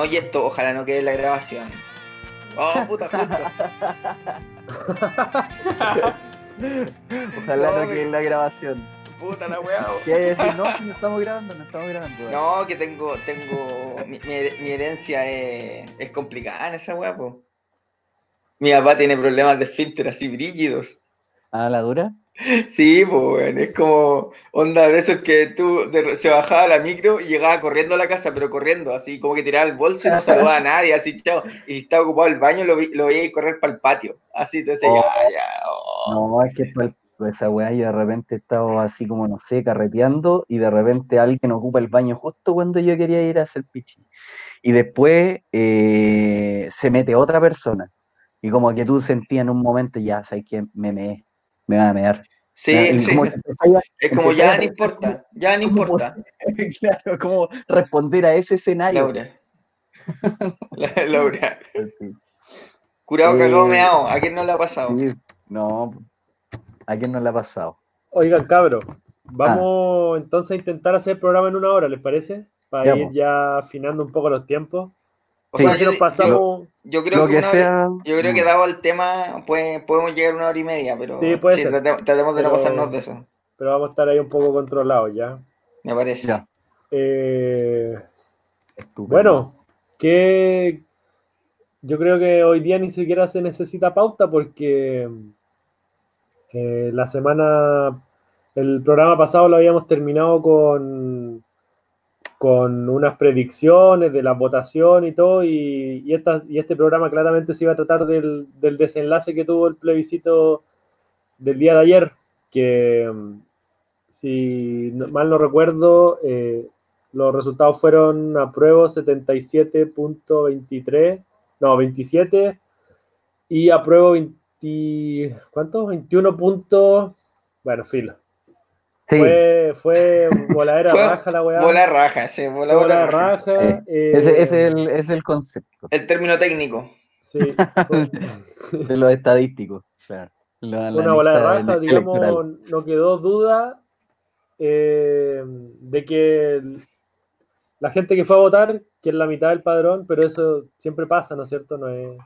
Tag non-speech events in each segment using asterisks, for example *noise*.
No, y esto, ojalá no quede en la grabación. Oh, puta, justo. *laughs* Ojalá No, quede en la grabación. Puta la weá. *laughs* ¿Qué hay decir? No, si no estamos grabando, no estamos grabando. No, que tengo, tengo, mi, herencia es, es complicada en esa weá, po. Mi papá tiene problemas de esfínter así brígidos. ¿Ah, la dura? Sí, pues, es como onda de esos que tú de- se bajaba a la micro y llegaba corriendo a la casa, pero corriendo, así como que tiraba el bolso y no saludaba a nadie, así, chao. Y si estaba ocupado el baño, lo, vi- lo veía correr para el patio. Así, entonces Oh. ya, ya. oh. No, es que esa weá yo de repente estaba así como, no sé, carreteando y de repente alguien ocupa el baño justo cuando yo quería ir a hacer pichi. Y después eh, se mete otra persona. Y como que tú sentías en un momento, ya, sabes que me meé, me va a mear. Sí, Y sí. como Es como ya no importa, ya no ¿cómo importa. *laughs* claro, como responder a ese escenario. Laura. *laughs* La- Laura. Curado Eh, cagado meado. ¿A quién no le ha pasado? sí, no, ¿a quién no le ha pasado? Oigan, cabros, vamos entonces a intentar hacer el programa en una hora, ¿les parece? Para Ya, ir ya afinando un poco los tiempos. O Sí. sea, yo, nos pasamos. yo creo Lo que, que sea. yo creo que dado el tema, pues, podemos llegar a una hora y media, pero Sí, puede ser. trate- tratemos de no pasarnos de eso, pero vamos a estar ahí un poco controlados ya. me parece. Ya. Eh, bueno, que yo creo que hoy día ni siquiera se necesita pauta porque eh, la semana, el programa pasado lo habíamos terminado con, con unas predicciones de la votación y todo, y, y, esta- y este programa claramente se iba a tratar del, del desenlace que tuvo el plebiscito del día de ayer, que mm, si mal no recuerdo, eh, los resultados fueron apruebo 77.23, no, 27, y apruebo 20, ¿cuánto? 21 puntos, bueno, filo. Sí, Fue, fue voladera *laughs* Fue raja la weá. Bola raja, sí, raja. raja. Eh, eh, ese, ese es, el, ese es el concepto El término técnico. Sí, *laughs* fue- de los estadísticos. Claro. La- la una bola raja, digamos, electoral. no quedó duda eh, de que el- la gente que fue a votar, que es la mitad del padrón, pero eso siempre pasa, ¿no es cierto? No es,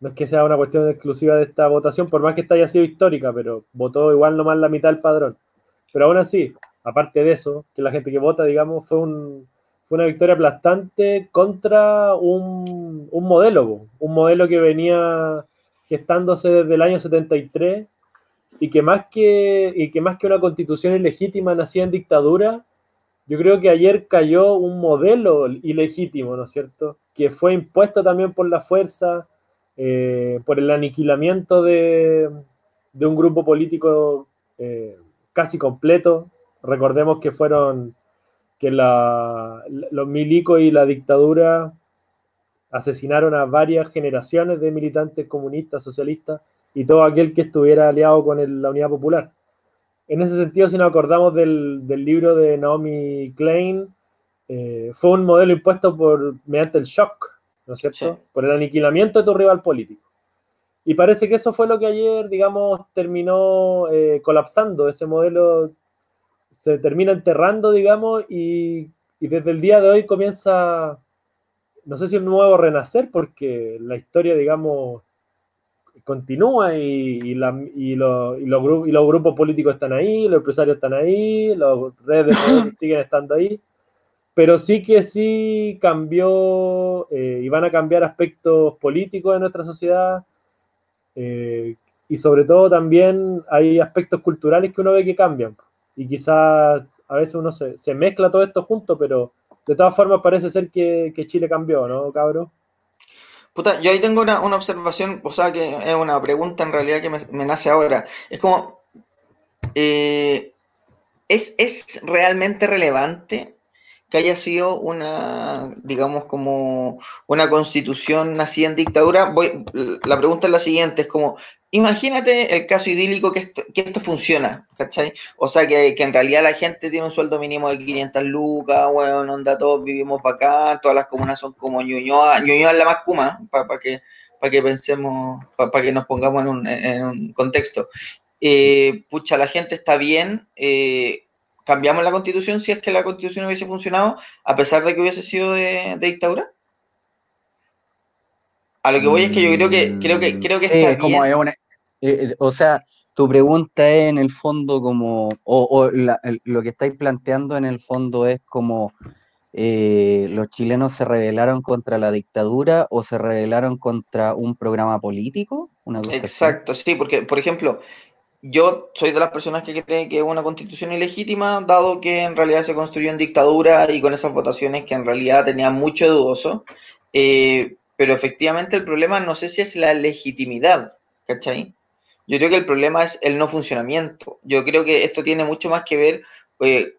no es que sea una cuestión exclusiva de esta votación, por más que esta haya sido histórica, pero votó igual nomás la mitad del padrón. Pero aún así, aparte de eso, que la gente que vota, digamos, fue, un, fue una victoria aplastante contra un, un modelo, un modelo que venía gestándose desde el año 73 y que más que, y que, más que una constitución ilegítima nacía en dictadura, yo creo que ayer cayó un modelo ilegítimo, ¿no es cierto? Que fue impuesto también por la fuerza, eh, por el aniquilamiento de, de un grupo político eh, casi completo. Recordemos que fueron que la, los milicos y la dictadura asesinaron a varias generaciones de militantes comunistas, socialistas y todo aquel que estuviera aliado con el- la Unidad Popular. En ese sentido, si nos acordamos del, del libro de Naomi Klein, eh, fue un modelo impuesto por, mediante el shock, ¿no es cierto? Sí. Por el aniquilamiento de tu rival político. Y parece que eso fue lo que ayer, digamos, terminó eh, colapsando. Ese modelo se termina enterrando, digamos, y, y desde el día de hoy comienza, no sé si un nuevo renacer, porque la historia, digamos, continúa y, y, la- y lo- y los, gru- y los grupos políticos están ahí, los empresarios están ahí, las redes *laughs* siguen estando ahí, pero sí que sí cambió eh, y van a cambiar aspectos políticos de nuestra sociedad eh, y sobre todo también hay aspectos culturales que uno ve que cambian y quizás a veces uno se, mezcla todo esto junto, pero de todas formas parece ser que, Chile cambió, ¿no, cabrón? Puta, yo ahí tengo una, una observación, o sea, que es una pregunta en realidad que me, me nace ahora. Es como, eh, ¿es, ¿es realmente relevante que haya sido una, digamos, como una constitución nacida en dictadura? Voy, la pregunta es la siguiente, es como, imagínate el caso idílico que esto, que esto funciona, ¿cachai? O sea, que, que en realidad la gente tiene un sueldo mínimo de 500 lucas, bueno, onda, todos vivimos para acá, todas las comunas son como Ñuñoa, Ñuñoa es la más cuma, para que, para que pensemos, para que nos pongamos en un, en un contexto. Eh, pucha, la gente está bien, eh, cambiamos la constitución si es que la constitución hubiese funcionado, a pesar de que hubiese sido de, de dictadura. A lo que voy es que yo creo que, creo que, creo que Sí, está es como bien. es una- eh, eh, o sea, tu pregunta es en el fondo como, o, o la- el- lo que estáis planteando en el fondo es como eh, los chilenos se rebelaron contra la dictadura o se rebelaron contra un programa político, una cosa así. Exacto, sí, porque, por ejemplo, yo soy de las personas que cree que es una constitución ilegítima, dado que en realidad se construyó en dictadura y con esas votaciones que en realidad tenían mucho dudoso. Eh, pero efectivamente el problema no sé si es la legitimidad, ¿cachai? Yo creo que el problema es el no funcionamiento. Yo creo que esto tiene mucho más que ver eh,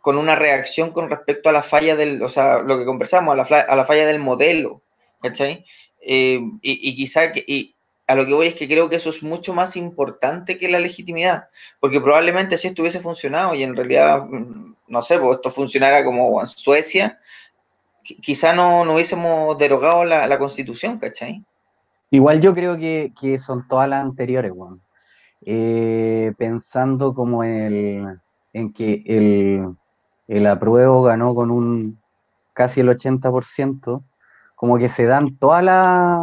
con- una reacción con respecto a la falla del, o sea, lo que conversamos, a la, a la falla del modelo, ¿cachai? Eh, y, y quizá y a lo que voy es que creo que eso es mucho más importante que la legitimidad, porque probablemente si esto hubiese funcionado y en realidad, mm, no sé, pues esto funcionara como en Suecia, qui- quizá no, no hubiésemos derogado la, la constitución, ¿cachai? Igual yo creo que, que son todas las anteriores, weón. Eh, pensando como el, en que el, el apruebo ganó con un casi el 80%, como que se dan todas las,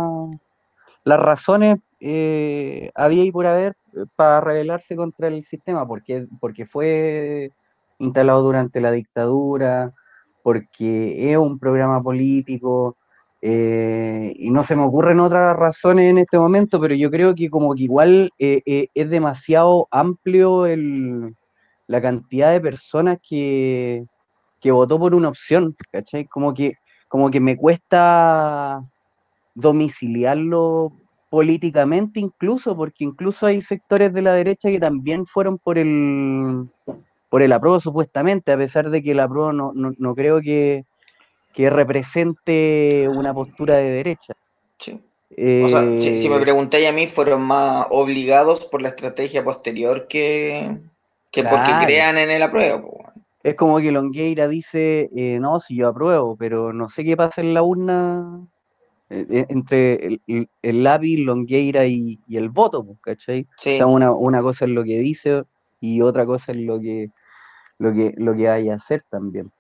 las razones eh, había y por haber eh, para rebelarse contra el sistema, porque, porque fue instalado durante la dictadura, porque es un programa político, eh, y no se me ocurren otras razones en este momento, pero yo creo que como que igual es demasiado amplio el, la cantidad de personas que, que votó por una opción, ¿cachai? Como que, como que me cuesta domiciliarlo políticamente incluso, porque incluso hay sectores de la derecha que también fueron por el por el apruebo supuestamente, a pesar de que el apruebo no, no, no creo que, que represente una postura de derecha. Sí. O sea, si, si me Eh, preguntáis a mí, fueron más obligados por la estrategia posterior que, que porque crean en el apruebo. es como que Longueira dice, eh, no, si yo apruebo, pero no sé qué pasa en la urna eh, eh, entre el, el- el lápiz, Longueira y, y el voto, pues, ¿cachai? O Sí, sea, una, una cosa es lo que dice y otra cosa es lo que, lo que, lo que hay a hacer también.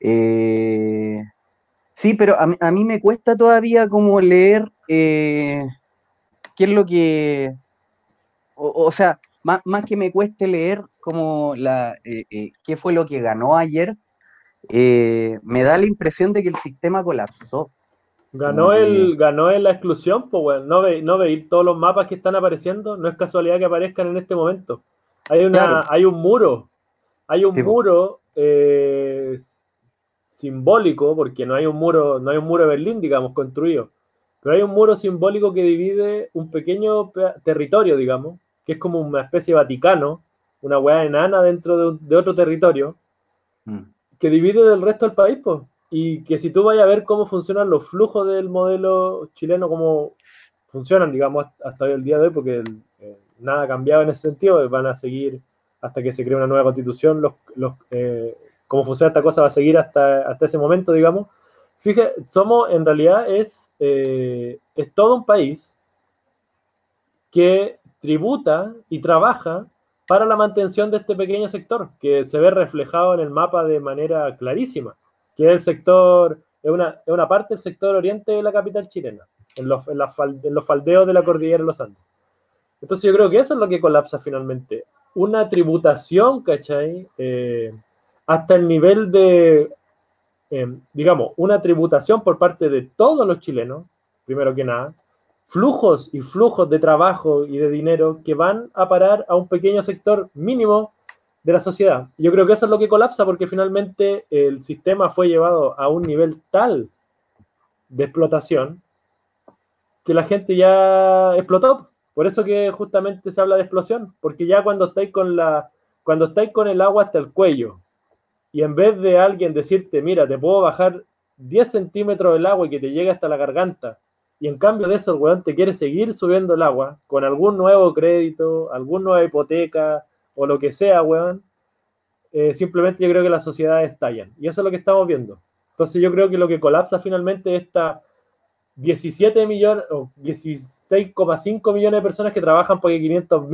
Eh, sí, pero a, mí- a mí me cuesta todavía como leer eh, qué es lo que, o, o sea, más, más que me cueste leer como la, qué fue lo que ganó ayer, me da la impresión de que el sistema colapsó. Ganó el, ganó en la exclusión, pues bueno, no ve, no veis todos los mapas que están apareciendo, no es casualidad que aparezcan en este momento. Hay una, Claro. hay un muro, hay un Sí, muro eh, simbólico, porque no hay un muro, no hay un muro de Berlín, digamos, construido, pero hay un muro simbólico que divide un pequeño pe- territorio, digamos, que es como una especie de Vaticano, una hueá enana dentro de, un- de otro territorio, Mm. que divide del resto del país, pues. Y que si tú vayas a ver cómo funcionan los flujos del modelo chileno, cómo funcionan, digamos, hasta hoy el día de hoy, porque eh, nada ha cambiado en ese sentido, van a seguir hasta que se cree una nueva constitución, los, los, eh, cómo funciona esta cosa va a seguir hasta, hasta ese momento, digamos. Fíjate, somos, en realidad, es, eh, es todo un país que tributa y trabaja para la mantención de este pequeño sector, que se ve reflejado en el mapa de manera clarísima, que es el sector, es una, es una parte del sector oriente de la capital chilena, en los, en, los faldeos de la cordillera de los Andes. Entonces yo creo que eso es lo que colapsa finalmente. Una tributación, ¿cachai? Eh, hasta el nivel de, eh, digamos, una tributación por parte de todos los chilenos, primero que nada, flujos y flujos de trabajo y de dinero que van a parar a un pequeño sector mínimo de la sociedad. Yo creo que eso es lo que colapsa porque finalmente el sistema fue llevado a un nivel tal de explotación que la gente ya explotó. Por eso que justamente se habla de explosión, porque ya cuando estáis con la cuando estáis con el agua hasta el cuello y en vez de alguien decirte, mira, te puedo bajar 10 centímetros del agua y que te llegue hasta la garganta, y en cambio de eso el weón te quiere seguir subiendo el agua con algún nuevo crédito, alguna nueva hipoteca o lo que sea, weón, eh, simplemente yo creo que las sociedades estallan. Y eso es lo que estamos viendo. Entonces yo creo que lo que colapsa finalmente es esta 17 millones o 16,5 millones de personas que trabajan para que 500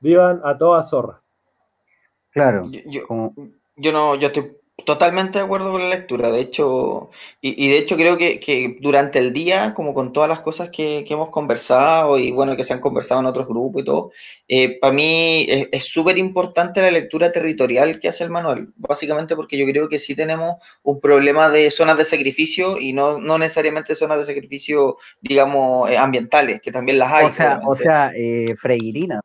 vivan a toda zorra. Claro, Yo, yo- yo no, yo estoy Totalmente de acuerdo con la lectura, de hecho, y, y de hecho creo que, que, durante el día, como con todas las cosas que, que, hemos conversado y bueno, que se han conversado en otros grupos y todo, eh, para mí es súper importante la lectura territorial que hace el manual, básicamente porque yo creo que sí tenemos un problema de zonas de sacrificio y no, no necesariamente zonas de sacrificio, digamos, eh, ambientales, que también las hay. O sea, o sea eh, Freirina.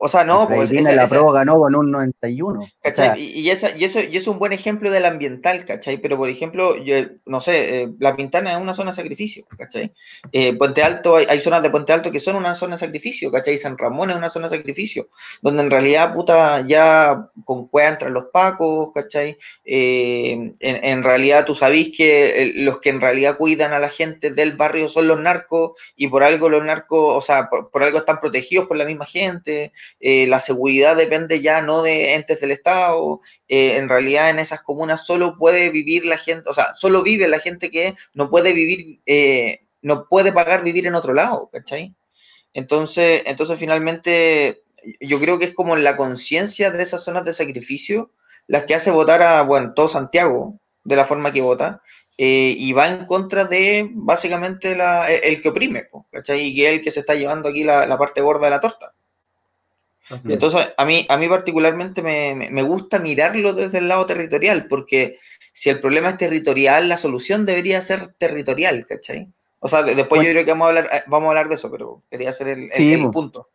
O sea, no, pues. Esa, la esa, ganó con un 91. O sea, y, y, esa, y, eso, y eso es un buen ejemplo del ambiental, ¿cachai? Pero, por ejemplo, yo, no sé, eh, La Pintana es una zona de sacrificio, ¿cachai? Eh, Puente Alto, hay, hay, zonas de Puente Alto que son una zona de sacrificio, ¿cachai? San Ramón es una zona de sacrificio, donde en realidad, puta, ya con cueva entran los pacos, ¿cachai? Eh, en, en, realidad, tú sabís que los que en realidad cuidan a la gente del barrio son los narcos, y por algo los narcos, o sea, por, por algo están protegidos por la misma gente. Eh, la seguridad depende ya no de entes del Estado, eh, en realidad en esas comunas solo puede vivir la gente, o sea, solo vive la gente que no puede vivir, eh, no puede pagar vivir en otro lado, ¿cachai? Entonces, entonces finalmente yo creo que es como la conciencia de esas zonas de sacrificio las que hace votar a, bueno, todo Santiago de la forma que vota, eh, y va en contra de básicamente la, el que oprime, ¿cachai? Y que es el que se está llevando aquí la, la parte gorda de la torta. Así Entonces, es. a mí, a mí particularmente me, me, gusta mirarlo desde el lado territorial, porque si el problema es territorial, la solución debería ser territorial, ¿cachai? O sea, después bueno, yo creo que vamos a hablar, eh, vamos a hablar de eso, pero quería hacer el, sí, el, el punto.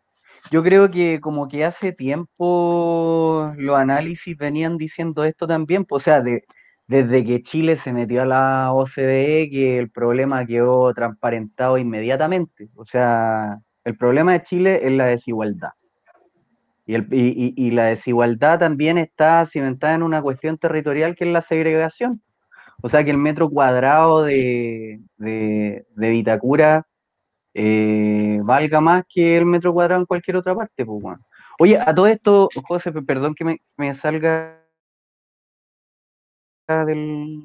Yo creo que como que hace tiempo los análisis venían diciendo esto también, pues, o sea, de, desde que Chile se metió a la OCDE, que el problema quedó transparentado inmediatamente. O sea, el problema de Chile es la desigualdad. Y, el, y, y, la desigualdad también está cimentada en una cuestión territorial que es la segregación. O sea que el metro cuadrado de, de, de Vitacura eh, valga más que el metro cuadrado en cualquier otra parte. Pues. Oye, a todo esto, José, perdón que me, me salga del...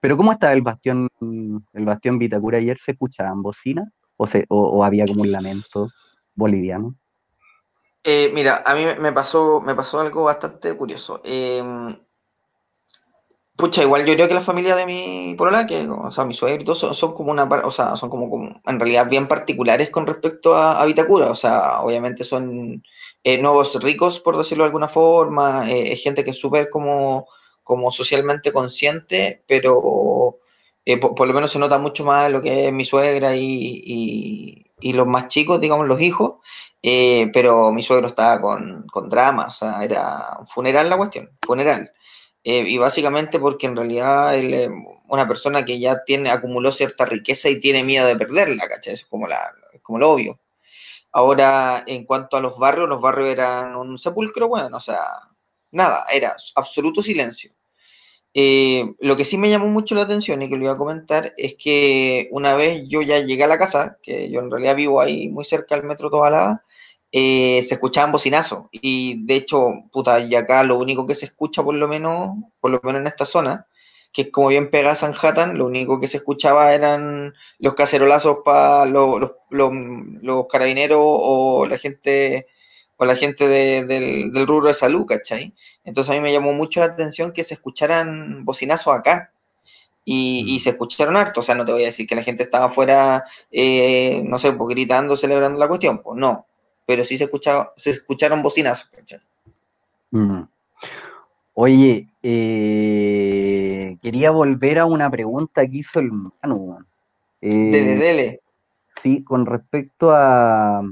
Pero ¿cómo estaba el bastión, el bastión Vitacura ayer? ¿Se escuchaban bocinas? ¿O, se, o, o había como un lamento boliviano? Eh, mira, a mí me pasó, me pasó algo bastante curioso. Eh, pucha, igual yo creo que la familia de mi polola, que, o sea, mi suegro y todo, son, como una, o sea, son como, como, en realidad bien particulares con respecto a, a Vitacura. O sea, obviamente son eh, nuevos ricos, por decirlo de alguna forma, eh, gente que es súper como, como socialmente consciente, pero eh, por, lo menos se nota mucho más lo que es mi suegra y, y los más chicos, digamos, los hijos. Eh, pero mi suegro estaba con, con drama, o sea, era funeral la cuestión, funeral. Eh, y básicamente porque en realidad una persona que ya tiene, acumuló cierta riqueza y tiene miedo de perderla, ¿cachai? Es como, la, como lo obvio. Ahora, en cuanto a los barrios, los barrios eran un sepulcro, bueno, o sea, nada, era absoluto silencio. Eh, lo que sí me llamó mucho la atención y que lo iba a comentar es que una vez yo ya llegué a la casa, que yo en realidad vivo ahí muy cerca del metro Tobalaba, eh, se escuchaban bocinazos. Y de hecho, puta, y acá lo único que se escucha, por lo menos, por lo menos en esta zona, que es como bien pegada Sanhattan, lo único que se escuchaba eran los cacerolazos para los, los, los, los, carabineros o la gente o la gente de, del, del rubro de salud, ¿cachai? Entonces a mí me llamó mucho la atención que se escucharan bocinazos acá. Y, y, se escucharon harto, o sea, no te voy a decir que la gente estaba afuera, eh, no sé, pues gritando, celebrando la cuestión, pues no, pero sí se, escuchaba, se escucharon bocinazos. ¿cachai? Mm. Oye, eh, quería volver a una pregunta que hizo el Manu. Eh, dele, dele. Sí, con respecto a,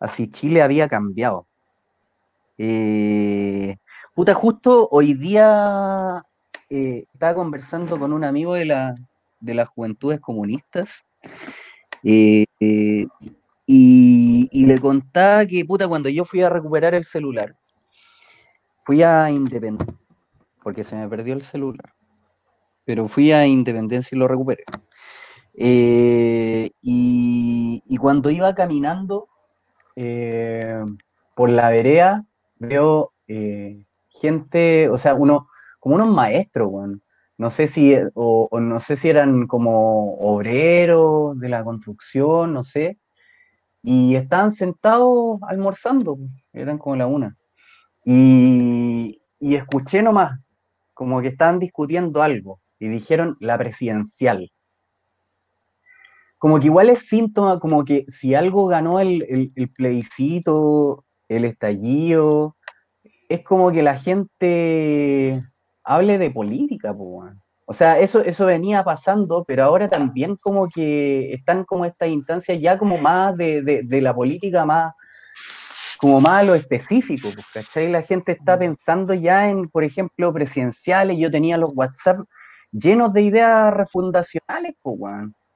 a si Chile había cambiado. Eh, puta, justo hoy día eh, estaba conversando con un amigo de, la, de las juventudes comunistas y, y, le contaba que, puta, cuando yo fui a recuperar el celular, fui a Independencia, porque se me perdió el celular, pero fui a Independencia y lo recuperé. Eh, y, y, cuando iba caminando eh, por la vereda, veo eh, gente, o sea, uno, como unos maestros, no sé si, o, o no sé si eran como obreros de la construcción, no sé, y estaban sentados almorzando, eran como la una. Y, y escuché nomás, como que estaban discutiendo algo y dijeron la presidencial. Como que igual es síntoma, como que si algo ganó el, el, plebiscito, el estallido, es como que la gente hable de política, pues. O sea, eso, eso venía pasando, pero ahora también como que están como estas instancias ya como más de, de, la política, más como más a lo específico, pues, ¿cachai? La gente está mm. pensando ya en, por ejemplo, presidenciales, yo tenía los WhatsApp llenos de ideas refundacionales, pues,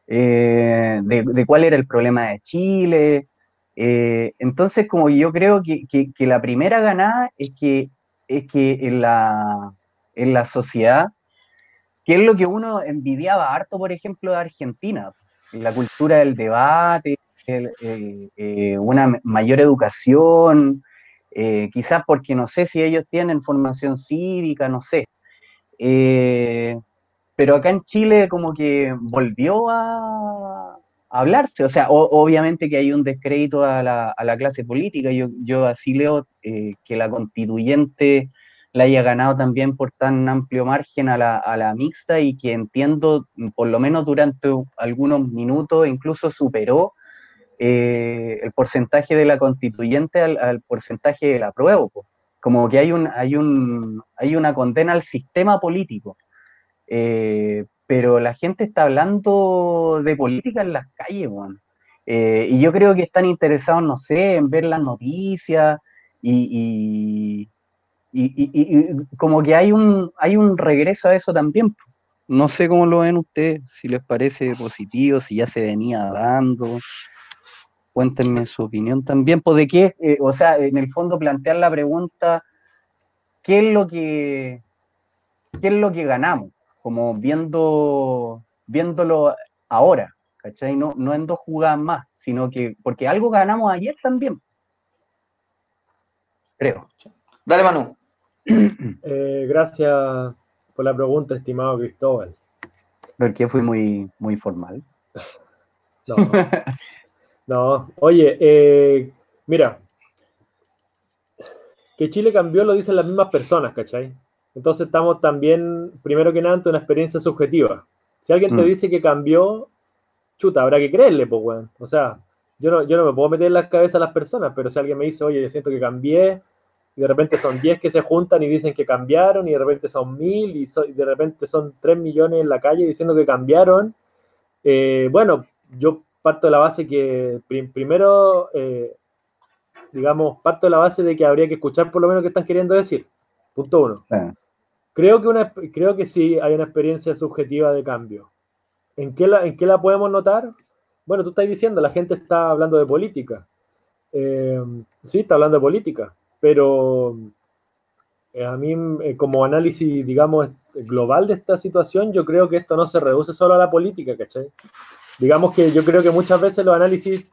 eh, de, de, cuál era el problema de Chile. Eh, entonces, como yo creo que, que, que, la primera ganada es que, es que en, la, en la sociedad que es lo que uno envidiaba harto, por ejemplo, de Argentina, la cultura del debate, eh, una mayor educación, eh, quizás porque no sé si ellos tienen formación cívica, no sé. Eh, pero acá en Chile como que volvió a, hablarse, o sea, obviamente que hay un descrédito a la, clase política, yo, yo así leo que la constituyente la haya ganado también por tan amplio margen a la, mixta y que entiendo, por lo menos durante algunos minutos, incluso superó eh, el porcentaje de la constituyente al, porcentaje del apruebo. Como que hay, un, hay, un, hay una condena al sistema político. Eh, pero la gente está hablando de política en las calles, eh, y yo creo que están interesados, no sé, en ver las noticias y, y, como que hay un, hay un regreso a eso también. No sé cómo lo ven ustedes, si les parece positivo, si ya se venía dando. Cuéntenme su opinión también. Pues de qué, eh, o sea, en el fondo plantear la pregunta, ¿qué es lo que, qué es lo que ganamos? Como viendo, viéndolo ahora, ¿cachai? No, no en dos jugadas más, sino que, porque algo ganamos ayer también. Creo. Dale, Manu. *clears throat* Eh, gracias por la pregunta, estimado Cristóbal. Porque fui muy, muy formal. No. *laughs* no. Oye, eh, mira, que Chile cambió lo dicen las mismas personas, ¿cachai? Entonces estamos también, primero que nada, ante una experiencia subjetiva. Si alguien te mm. dice que cambió, chuta, habrá que creerle, pues, weón. O sea, yo no, yo no me puedo meter en la cabeza a las personas, pero si alguien me dice, oye, yo siento que cambié, y de repente son 10 que se juntan y dicen que cambiaron, y de repente son 1000, y, de repente son 3 millones en la calle diciendo que cambiaron. Eh, bueno, yo parto de la base que primero, eh, digamos, parto de la base de que habría que escuchar por lo menos que están queriendo decir. Punto uno. Creo, que una, creo que sí hay una experiencia subjetiva de cambio. ¿En qué, la, ¿En qué la podemos notar? Bueno, tú estás diciendo, la gente está hablando de política. Eh, sí, está hablando de política pero eh, a mí eh, como análisis, digamos, global de esta situación, yo creo que esto no se reduce solo a la política, ¿cachai? Digamos que yo creo que muchas veces los análisis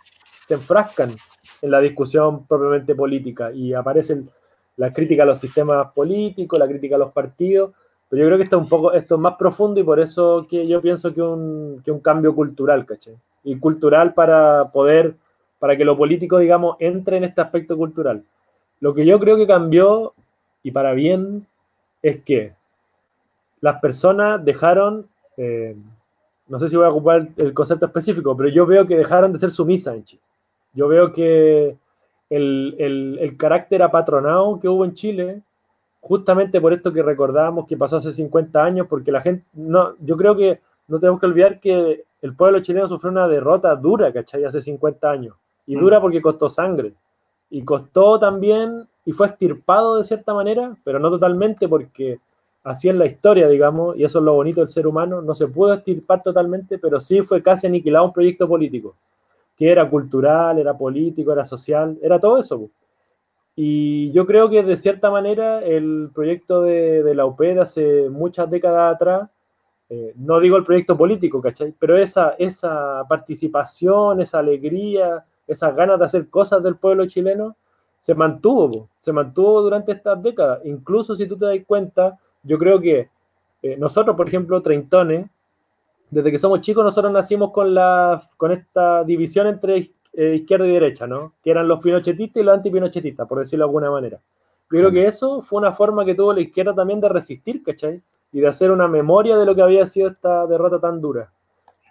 se enfrascan en la discusión propiamente política y aparecen la crítica a los sistemas políticos, la crítica a los partidos, pero yo creo que esto es un poco, esto es más profundo y por eso que yo pienso que un, que un cambio cultural, ¿cachai? Y cultural para poder, para que lo político, digamos, entre en este aspecto cultural. Lo que yo creo que cambió, y para bien, es que las personas dejaron, eh, no sé si voy a ocupar el concepto específico, pero yo veo que dejaron de ser sumisas en Chile. Yo veo que el, carácter apatronado que hubo en Chile, justamente por esto que recordábamos que pasó hace 50 años, porque la gente, no, yo creo que no tenemos que olvidar que el pueblo chileno sufrió una derrota dura, ¿cachai? Hace 50 años. Y dura mm. porque costó sangre y costó también y fue extirpado de cierta manera, pero no totalmente porque así es la historia, digamos, y eso es lo bonito del ser humano, no se pudo extirpar totalmente, pero sí fue casi aniquilado un proyecto político, que era cultural, era político, era social, era todo eso. Y yo creo que de cierta manera el proyecto de, la UP de hace muchas décadas atrás, eh, no digo el proyecto político, ¿cachai? Pero esa, esa participación, esa alegría, esas ganas de hacer cosas del pueblo chileno, se mantuvo, se mantuvo durante estas décadas. Incluso si tú te das cuenta, yo creo que eh, nosotros, por ejemplo, treintones, desde que somos chicos, nosotros nacimos con, la, con esta división entre eh, izquierda y derecha, ¿no? Que eran los pinochetistas y los antipinochetistas, por decirlo de alguna manera. Yo creo que eso fue una forma que tuvo la izquierda también de resistir, ¿cachai? Y de hacer una memoria de lo que había sido esta derrota tan dura.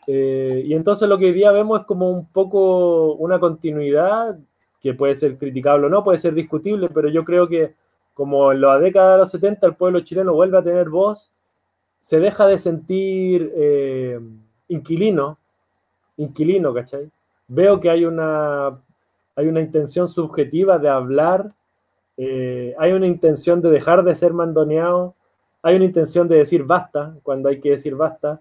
Eh, y entonces lo que hoy día vemos es como un poco una continuidad que puede ser criticable o no, puede ser discutible, pero yo creo que como en la década de los 70 el pueblo chileno vuelve a tener voz, se deja de sentir eh, inquilino, inquilino, ¿cachai? Veo que hay una, hay una intención subjetiva de hablar, eh, hay una intención de dejar de ser mandoneado, hay una intención de decir basta cuando hay que decir basta,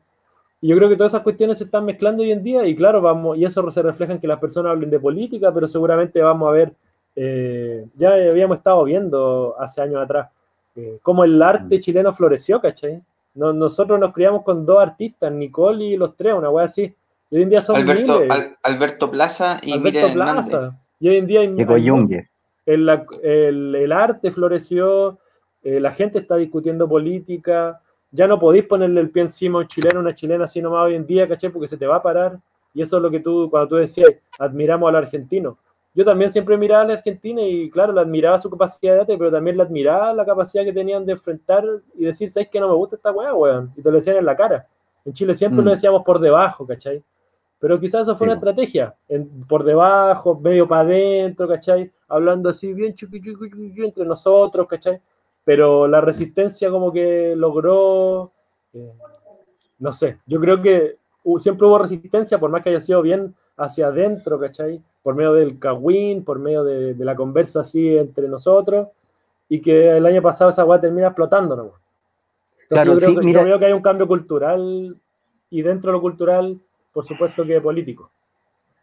y yo creo que todas esas cuestiones se están mezclando hoy en día y claro, vamos, y eso se refleja en que las personas hablen de política, pero seguramente vamos a ver, eh, ya habíamos estado viendo hace años atrás, eh, cómo el arte mm. chileno floreció, ¿cachai? nosotros nos criamos con dos artistas, Nicole y los tres, una wea así. Y hoy en día son Alberto, Alberto Plaza y Alberto Plaza. Y hoy en día hay, el, el, el, arte floreció, eh, la gente está discutiendo política, ya no podéis ponerle el pie encima a un chileno, una chilena así nomás hoy en día, ¿cachai? Porque se te va a parar. Y eso es lo que tú, cuando tú decías, admiramos al argentino. Yo también siempre miraba al argentino y, claro, le admiraba su capacidad de arte, pero también le admiraba la capacidad que tenían de enfrentar y decir, ¿sabes que no me gusta esta weá, weón? Y te lo decían en la cara. En Chile siempre lo mm. decíamos por debajo, ¿cachai? Pero quizás eso fue una estrategia, por debajo, medio para adentro, ¿cachai? Hablando así bien chuqui, entre nosotros, ¿cachai? Pero la resistencia como que logró, eh, no sé, yo creo que siempre hubo resistencia, por más que haya sido bien hacia adentro, ¿cachai? Por medio del cagüín, por medio de, la conversa así entre nosotros, y que el año pasado esa weá termina explotando, ¿no? claro, yo, creo que, yo que hay un cambio cultural, y dentro de lo cultural, por supuesto que político.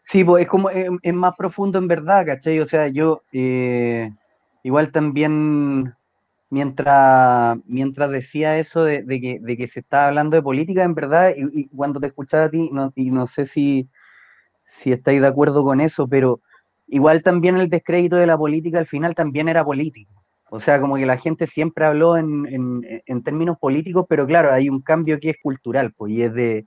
Sí, pues es como, es, más profundo en verdad, ¿cachai? O sea, yo eh, igual también mientras, mientras decía eso de, que, se estaba hablando de política, en verdad, y, cuando te escuchaba a ti, y no sé si, si estáis de acuerdo con eso, pero igual también el descrédito de la política al final también era político. O sea, como que la gente siempre habló en, términos políticos, pero claro, hay un cambio que es cultural, pues, y es de,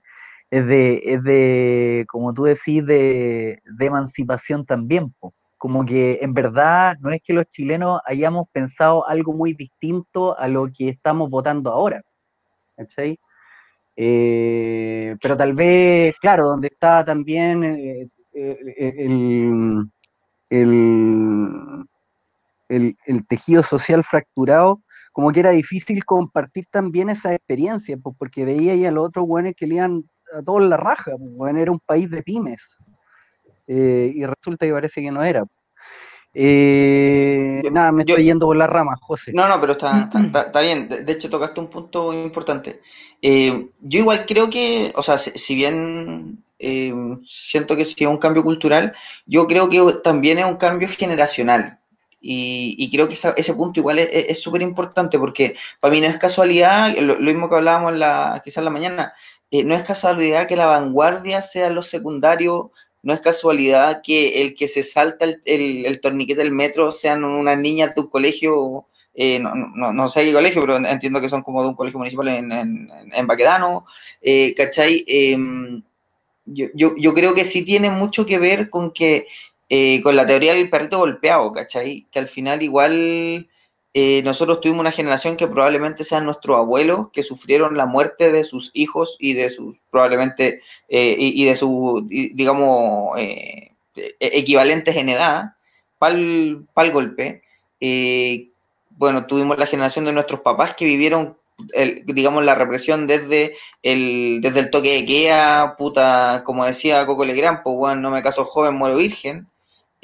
es de, es de como tú decís, de, de emancipación también, pues como que en verdad no es que los chilenos hayamos pensado algo muy distinto a lo que estamos votando ahora. ¿cachai? Eh, pero tal vez, claro, donde está también eh, eh, el, el, tejido social fracturado, como que era difícil compartir también esa experiencia, pues, porque veía ahí a los otros buenos que le iban a todos la raja, pues, era un país de pymes. Eh, y resulta que parece que no era. Eh, nada, me estoy yendo por las ramas, José. No, no, pero está, *laughs* está, bien. De, hecho, tocaste un punto importante. Eh, yo igual creo que, o sea, si, bien siento que sí es un cambio cultural, yo creo que también es un cambio generacional. Y, creo que ese punto igual es súper importante porque para mí no es casualidad, lo, mismo que hablábamos la, quizás en la mañana, no es casualidad que la vanguardia sea lo secundario no es casualidad que el que se salta el, torniquete del metro sean una niña de tu colegio, eh, no, sé qué colegio, pero entiendo que son como de un colegio municipal en, en, Baquedano, eh, ¿cachai? Em, yo, creo que sí tiene mucho que ver con que, eh, con la teoría del perrito golpeado, ¿cachai? Que al final igual eh, nosotros tuvimos una generación que probablemente sean nuestros abuelos que sufrieron la muerte de sus hijos y de sus, probablemente, eh, y, de sus, digamos, eh, e, equivalentes en edad, para el golpe. bueno, tuvimos la generación de nuestros papás que vivieron, digamos, la represión desde el, desde el toque de queda, puta, como decía Coco Legrand, pues bueno, no me caso joven, muero virgen.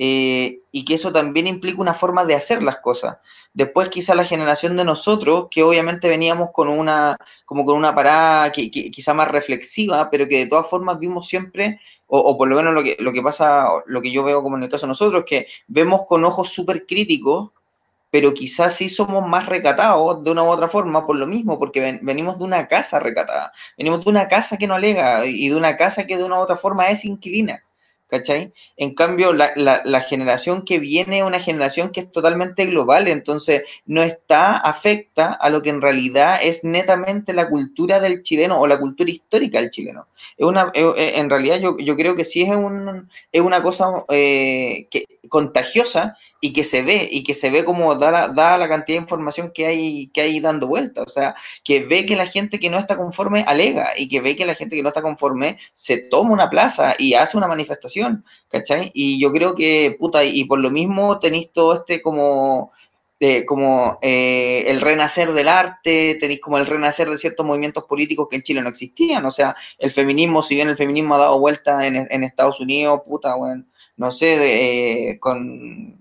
Y que eso también implica una forma de hacer las cosas. Después quizá la generación de nosotros, que obviamente veníamos con una, como con una parada que, quizá más reflexiva, pero que de todas formas vimos siempre, o, por lo menos lo que, lo que pasa, lo que yo veo como en el caso de nosotros, que vemos con ojos súper críticos, pero quizás sí somos más recatados de una u otra forma por lo mismo, porque venimos de una casa recatada, venimos de una casa que no alega y de una casa que de una u otra forma es inquilina. ¿Cachai? En cambio, la, la, generación que viene es una generación que es totalmente global, entonces no está afecta a lo que en realidad es netamente la cultura del chileno o la cultura histórica del chileno. Es una, en realidad yo, yo, creo que sí es, un, es una cosa eh, que, contagiosa y que se ve, y que se ve como da la, da la cantidad de información que hay, que hay dando vuelta, o sea, que ve que la gente que no está conforme alega, y que ve que la gente que no está conforme se toma una plaza y hace una manifestación, ¿cachai? Y yo creo que, puta, y por lo mismo tenéis todo este como como eh, el renacer del arte, tenéis como el renacer de ciertos movimientos políticos que en Chile no existían. O sea, el feminismo, si bien el feminismo ha dado vuelta en, en Estados Unidos, puta, bueno, no sé, de, eh, con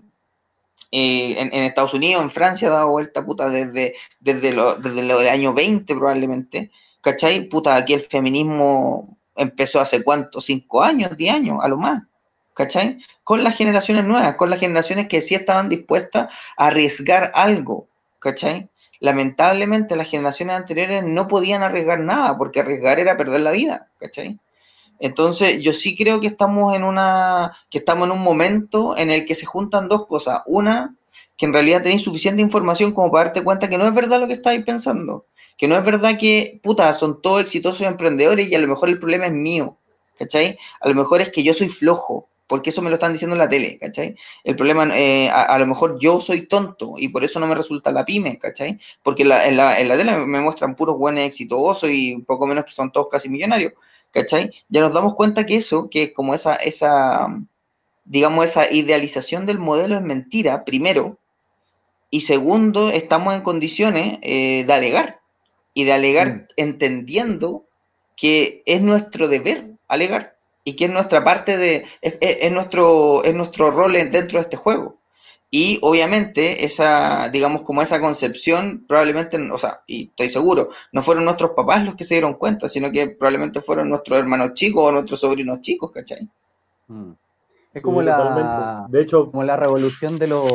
eh, en, Estados Unidos, en Francia ha dado vuelta, puta, desde, desde, lo, desde lo año 20 probablemente. ¿Cachai? Puta, aquí el feminismo empezó hace cuánto, cinco años, diez años, a lo más. ¿cachai? Con las generaciones nuevas, con las generaciones que sí estaban dispuestas a arriesgar algo, ¿cachai? Lamentablemente las generaciones anteriores no podían arriesgar nada, porque arriesgar era perder la vida, ¿cachai? Entonces, yo sí creo que estamos en una, que estamos en un momento en el que se juntan dos cosas. Una, que en realidad tenéis suficiente información como para darte cuenta que no es verdad lo que estáis pensando. Que no es verdad que, puta, son todos exitosos emprendedores y a lo mejor el problema es mío, ¿cachai? A lo mejor es que yo soy flojo, porque eso me lo están diciendo en la tele, ¿cachai? El problema, eh, a, lo mejor yo soy tonto y por eso no me resulta la pyme, ¿cachai? Porque en, la, tele me muestran puros buenos exitosos y poco menos que son todos casi millonarios, ¿cachai? Ya nos damos cuenta que eso, que como esa, esa, digamos, esa idealización del modelo es mentira, primero, y segundo, estamos en condiciones eh, de alegar, y de alegar mm. entendiendo que es nuestro deber alegar y que es nuestra parte de, es, nuestro, es nuestro rol dentro de este juego. Y obviamente esa, digamos, como esa concepción, probablemente, o sea, y estoy seguro, no fueron nuestros papás los que se dieron cuenta, sino que probablemente fueron nuestros hermanos chicos o nuestros sobrinos chicos, ¿cachai? Mm. Es como la, de hecho, como la revolución de los,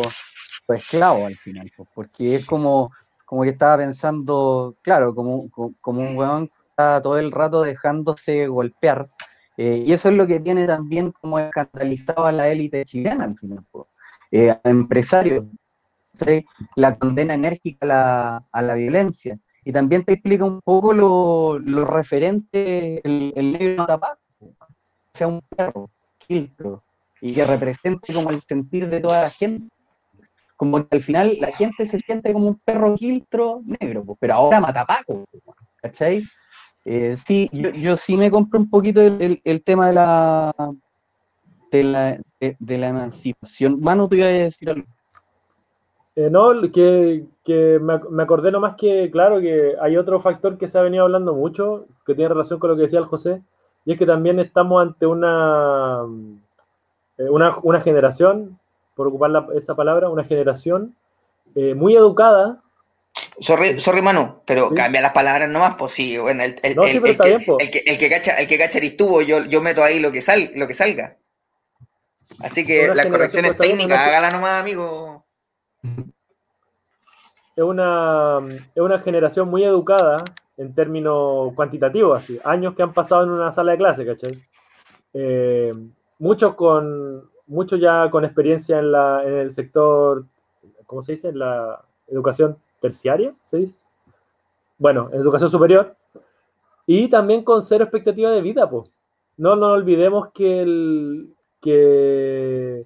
esclavos al final, porque es como, como que estaba pensando, claro, como, como un weón que está todo el rato dejándose golpear eh, y eso es lo que tiene también como escandalizado a la élite chilena al final, eh, empresarios, la condena enérgica a la, a la, violencia. Y también te explica un poco lo, lo referente, el, el negro tapaco, sea un perro, quiltro, y que represente como el sentir de toda la gente. Como que al final la gente se siente como un perro quiltro negro, pero ahora matapaco, ¿cachai? Eh, sí, yo, sí me compro un poquito el, tema de la, de la, de, la emancipación. Manu, te iba a decir algo. Eh, no, que, que me, me, acordé nomás que, claro, que hay otro factor que se ha venido hablando mucho, que tiene relación con lo que decía el José, y es que también estamos ante una, eh, una, una generación, por ocupar esa palabra, una generación muy educada, Sorry, sorry Manu, pero cambia las palabras nomás, pues sí, bueno, el, el, el, que, el, que, el que cacha, el que cacha yo, yo meto ahí lo que sal, lo que salga. Así que las correcciones técnicas, hágala nomás, amigo. Es una, es una generación muy educada en términos cuantitativos, así, años que han pasado en una sala de clase, ¿cachai? Eh, muchos con, muchos ya con experiencia en, la, en el sector, ¿cómo se dice? En la educación terciaria, se dice. Bueno, educación superior. Y también con cero expectativa de vida, pues. No nos olvidemos que, el, que,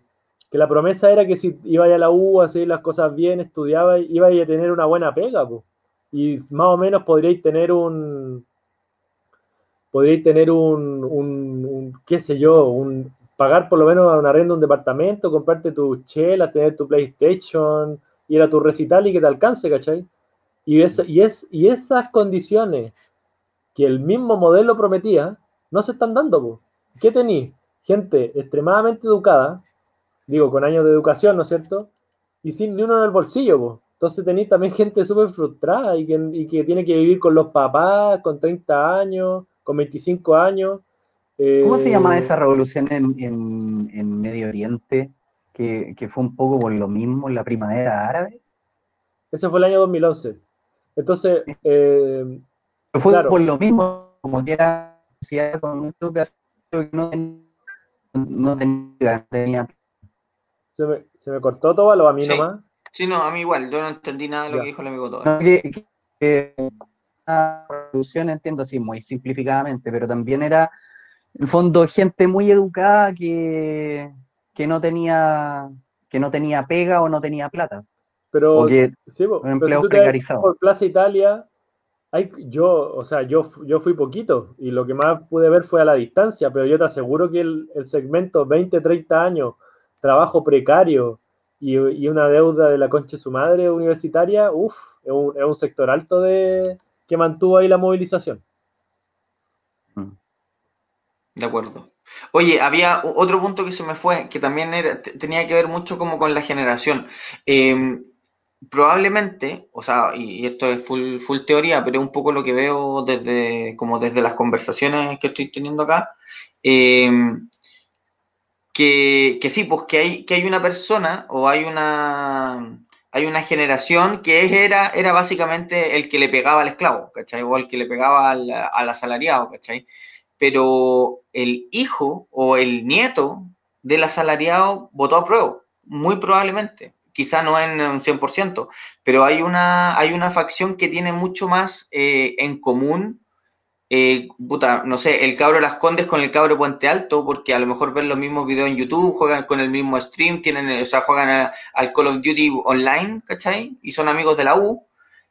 la promesa era que si iba a la U a hacer las cosas bien, estudiaba, iba a tener una buena pega, pues. Y más o menos podríais tener un, podríais tener un, qué sé yo, un, pagar por lo menos una renta un departamento, comprarte tu chela, tener tu PlayStation, ir a tu recital y que te alcance, ¿cachai? Y, y esas condiciones que el mismo modelo prometía no se están dando. Po. ¿Qué tenéis? Gente extremadamente educada, digo, con años de educación, ¿no es cierto? Y sin ni uno en el bolsillo. Po. Entonces tenéis también gente súper frustrada y que, y que, tiene que vivir con los papás, con 30 años, con 25 años. ¿Cómo se llama eh, esa revolución en, en, en Medio Oriente? que, fue un poco por lo mismo en la primavera árabe. Ese fue el año 2011. Entonces, eh, fue por lo mismo, como que era sociedad con mucho que no, no tenía. Se me, se me cortó todo, lo a mí nomás. Sí, no, a mí igual, yo no entendí nada de lo que dijo el amigo todo. No, que, que, una revolución, entiendo así, muy simplificadamente, pero también era, en fondo, gente muy educada que, que no tenía que no tenía pega o no tenía plata. Pero, O que sí, un pero empleo si tú te vas precarizado. por Plaza Italia, hay, yo, o sea, yo, yo fui poquito y lo que más pude ver fue a la distancia, pero yo te aseguro que el, el segmento 20, 30 años, trabajo precario y, y una deuda de la concha de su madre universitaria, uff, es un, es un sector alto de que mantuvo ahí la movilización. De acuerdo. Oye, había otro punto que se me fue, que también tenía que ver mucho como con la generación. Eh, probablemente, o sea, y, esto es full, full teoría, pero es un poco lo que veo desde, como desde las conversaciones que estoy teniendo acá, eh, que, que sí, pues que hay, que hay una persona o hay una, hay una generación que era, era básicamente el que le pegaba al esclavo, ¿cachai? O el que le pegaba al, al asalariado, ¿cachai? pero el hijo o el nieto del asalariado votó a prueba, muy probablemente, quizá no en un 100%, pero hay una, hay una facción que tiene mucho más eh, en común, eh, puta, no sé, el cabro Las Condes con el cabro Puente Alto, porque a lo mejor ven los mismos videos en YouTube, juegan con el mismo stream, tienen, o sea, juegan a- al Call of Duty online, ¿cachai? Y son amigos de la U,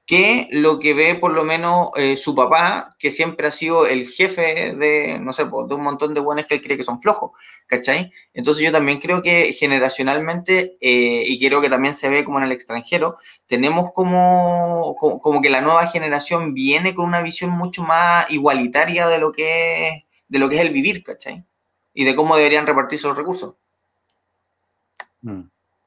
que lo que ve por lo menos eh, su papá, que siempre ha sido el jefe de, no sé, pues, de un montón de buenos que él cree que son flojos, ¿cachai? Entonces yo también creo que generacionalmente, eh, y creo que también se ve como en el extranjero, tenemos como, como, como que la nueva generación viene con una visión mucho más igualitaria de lo que es, de lo que es el vivir, ¿cachai? Y de cómo deberían repartirse los recursos. Mm.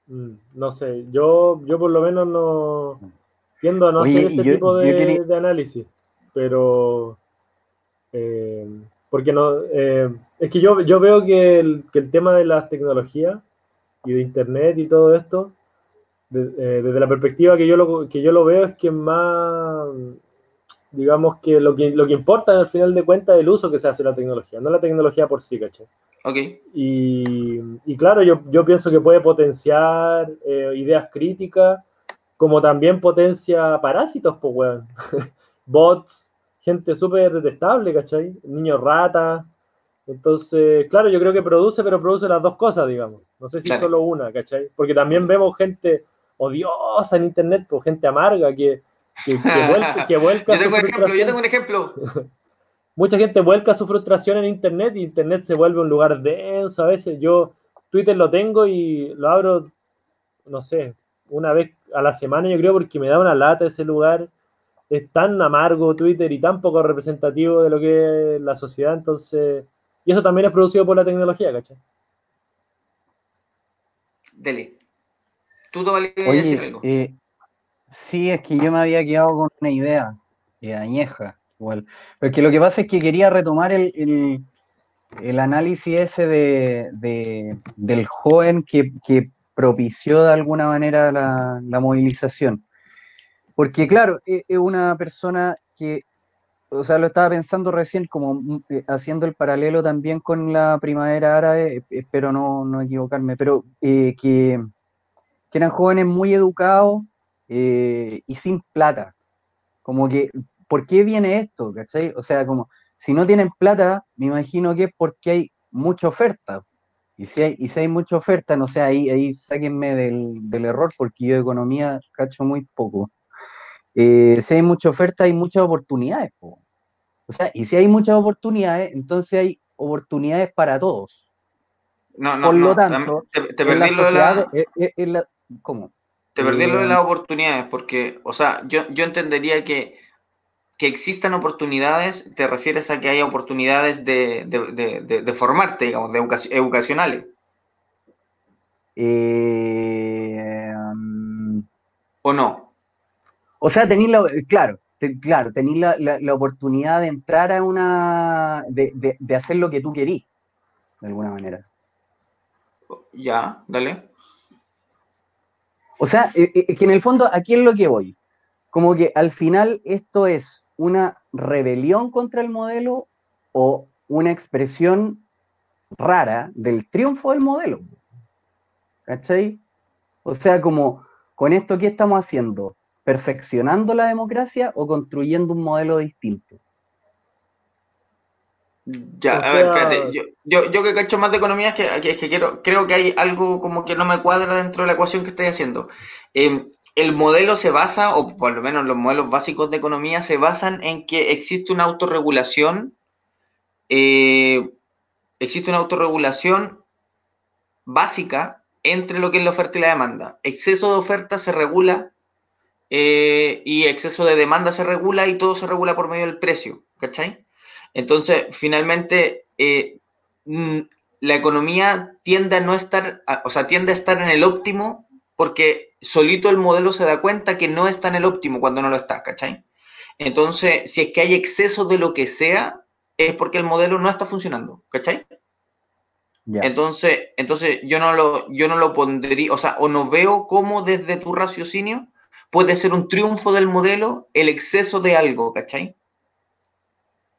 Mm, No sé, yo, yo por lo menos no tiendo a no Oye, hacer yo- tipo de, quería- de análisis, pero eh, porque no, eh, es que yo, yo veo que el, que el tema de las tecnologías y de internet y todo esto, de- eh, desde la perspectiva que yo lo, que yo lo veo es que más, digamos que lo que lo que importa al final de cuentas es el uso que se hace de la tecnología, no la tecnología por sí, ¿cachai? ¿Ok? Y, y claro, yo, yo pienso que puede potenciar eh, ideas críticas, como también potencia parásitos, pues, weón. *laughs* Bots, gente súper detestable, ¿cachai? Niños ratas. Entonces, claro, yo creo que produce, pero produce las dos cosas, digamos. No sé si Claro. solo una, ¿cachai? Porque también vemos gente odiosa en internet, pues, gente amarga que, que, que *laughs* vuelca, que vuelca Yo tengo su ejemplo, yo tengo un ejemplo. *laughs* mucha gente vuelca su frustración en internet y internet se vuelve un lugar denso a veces. Yo Twitter lo tengo y lo abro, no sé, una vez a la semana yo creo porque me da una lata ese lugar. Es tan amargo Twitter y tan poco representativo de lo que es la sociedad, entonces... Y eso también es producido por la tecnología, ¿cachai? Dele. Tú te valías decir Oye, algo. eh, sí, es que yo me había quedado con una idea eh, añeja, igual. Porque lo que pasa es que quería retomar el, el- el análisis ese de, de- del joven que, que propició de alguna manera la, movilización. Porque, claro, e- es una persona que, o sea, lo estaba pensando recién, como mm, eh, haciendo el paralelo también con la primavera árabe, eh, espero no, no equivocarme, pero eh, que que eran jóvenes muy educados y sin plata. Como que, ¿por qué viene esto? ¿Cachai? O sea, como, si no tienen plata, me imagino que es porque hay mucha oferta. Y si hay, y si hay mucha oferta, no sé, ahí, ahí sáquenme del, del error, porque yo de economía cacho muy poco. Eh, si hay mucha oferta, hay muchas oportunidades. po. O sea, y si hay muchas oportunidades, entonces hay oportunidades para todos. No, no, Por no. lo tanto, te, te en la perdí lo de la, eh, eh, en la- ¿cómo? te perdí lo de eh, las oportunidades, porque, o sea, yo, yo entendería que que existan oportunidades, te refieres a que haya oportunidades de, de, de, formarte, digamos, de educaci- educacionales, Eh, ¿o no? o sea, tenéis la, claro, te- claro, tenéis la, la- la oportunidad de entrar a una, de, de- hacer lo que tú querís, de alguna manera. Ya, dale. O sea, eh, eh, que en el fondo, aquí es lo que voy. Como que al final esto es una rebelión contra el modelo o una expresión rara del triunfo del modelo. ¿Cachai? O sea, como, ¿con esto qué estamos haciendo? ¿Perfeccionando la democracia o construyendo un modelo distinto? Ya, a ver, espérate. Yo, yo, que cacho más de economía es que, que, quiero, creo que hay algo como que no me cuadra dentro de la ecuación que estoy haciendo. Em, el modelo se basa, o por lo menos los modelos básicos de economía se basan en que existe una autorregulación, eh, existe una autorregulación básica entre lo que es la oferta y la demanda. Exceso de oferta se regula eh, y exceso de demanda se regula y todo se regula por medio del precio, ¿cachai? Entonces, finalmente, eh, mm, la economía tiende a no estar, o sea, tiende a estar en el óptimo porque solito el modelo se da cuenta que no está en el óptimo cuando no lo está, ¿cachai? Entonces, si es que hay exceso de lo que sea, es porque el modelo no está funcionando, ¿cachai? Entonces, entonces yo no lo, yo no lo pondría, o sea, o no veo cómo desde tu raciocinio puede ser un triunfo del modelo el exceso de algo, ¿cachai?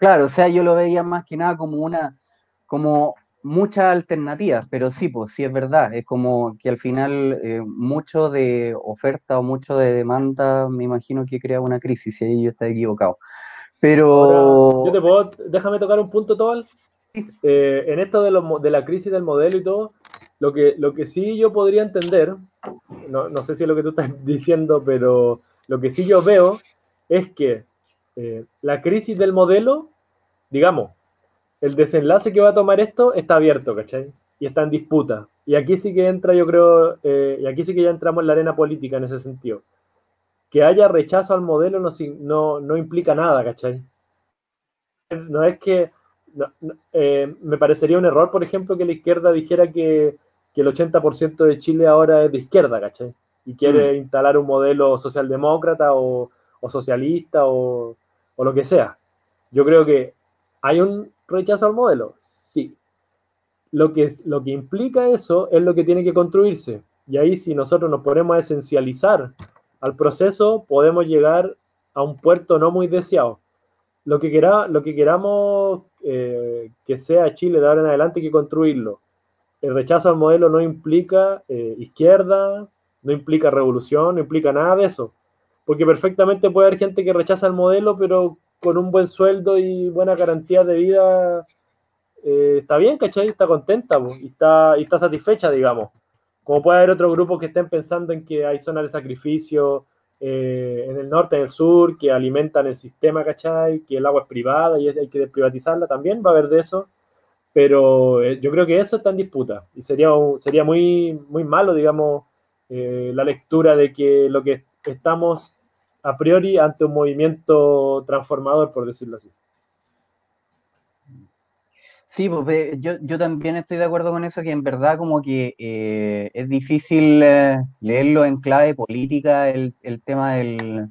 Claro, o sea, yo lo veía más que nada como una, como muchas alternativas, pero sí, pues sí es verdad, es como que al final eh, mucho de oferta o mucho de demanda, me imagino que crea una crisis, y ahí yo estoy equivocado. Pero... yo te puedo, déjame tocar un punto, Tobal. Eh, en esto de, de, la crisis del modelo y todo, lo que, lo que sí yo podría entender, no, no sé si es lo que tú estás *laughs* diciendo, pero lo que sí yo veo es que eh, la crisis del modelo, digamos, el desenlace que va a tomar esto está abierto, ¿cachai? Y está en disputa. Y aquí sí que entra, yo creo, eh, y aquí sí que ya entramos en la arena política en ese sentido. Que haya rechazo al modelo no, no, implica nada, ¿cachai? No es que, eh, me parecería un error, por ejemplo, que la izquierda dijera que, el 80% de Chile ahora es de izquierda, ¿cachai? Y quiere mm. instalar un modelo socialdemócrata o, o socialista o, o lo que sea. Yo creo que hay un rechazo al modelo, sí. Lo que, lo que implica eso es lo que tiene que construirse. Y ahí si nosotros nos ponemos a esencializar al proceso, podemos llegar a un puerto no muy deseado. Lo que, quiera, lo que queramos eh, que sea Chile de ahora en adelante hay que construirlo. El rechazo al modelo no implica eh, izquierda, no implica revolución, no implica nada de eso porque perfectamente puede haber gente que rechaza el modelo, pero con un buen sueldo y buena garantía de vida eh, está bien, ¿cachai? Está contenta y, está, y está satisfecha, digamos. Como puede haber otros grupos que estén pensando en que hay zonas de sacrificio eh, en el norte, en el sur, que alimentan el sistema, ¿cachai? Que el agua es privada y hay que privatizarla también, va a haber de eso. Pero eh, yo creo que eso está en disputa y sería, sería muy, muy malo, digamos, la lectura de que lo que estamos a priori ante un movimiento transformador, por decirlo así. Sí, pues, yo, también estoy de acuerdo con eso, que en verdad como que eh, es difícil eh, leerlo en clave política el, tema del,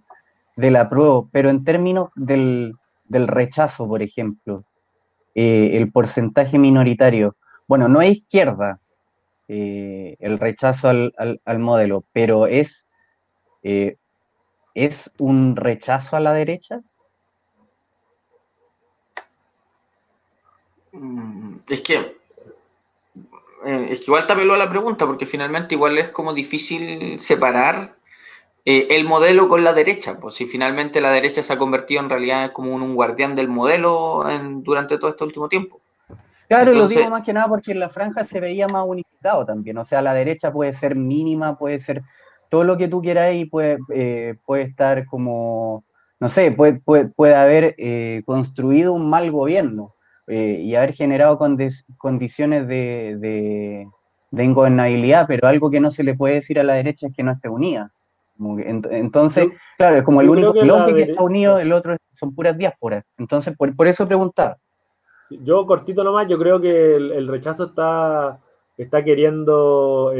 del apruebo, pero en términos del, rechazo, por ejemplo, eh, el porcentaje minoritario, bueno, no es izquierda el rechazo al, al, modelo, pero es ¿es un rechazo a la derecha? Mm, es que, eh, es que igual te apeló a la pregunta, porque finalmente igual es como difícil separar eh, el modelo con la derecha, pues si finalmente la derecha se ha convertido en realidad como un, guardián del modelo durante todo este último tiempo. Claro, lo digo más que nada porque en la franja se veía más unificado también, o sea, la derecha puede ser mínima, puede ser todo lo que tú quieras y puede, eh, puede estar como, no sé, puede, puede, haber eh, construido un mal gobierno eh, y haber generado condiciones de, de, ingobernabilidad, pero algo que no se le puede decir a la derecha es que no esté unida. entonces, claro, es como el único bloque que está unido, el otro son puras diásporas. Entonces, por, por eso preguntaba. Yo cortito nomás, yo creo que el, rechazo está, está queriendo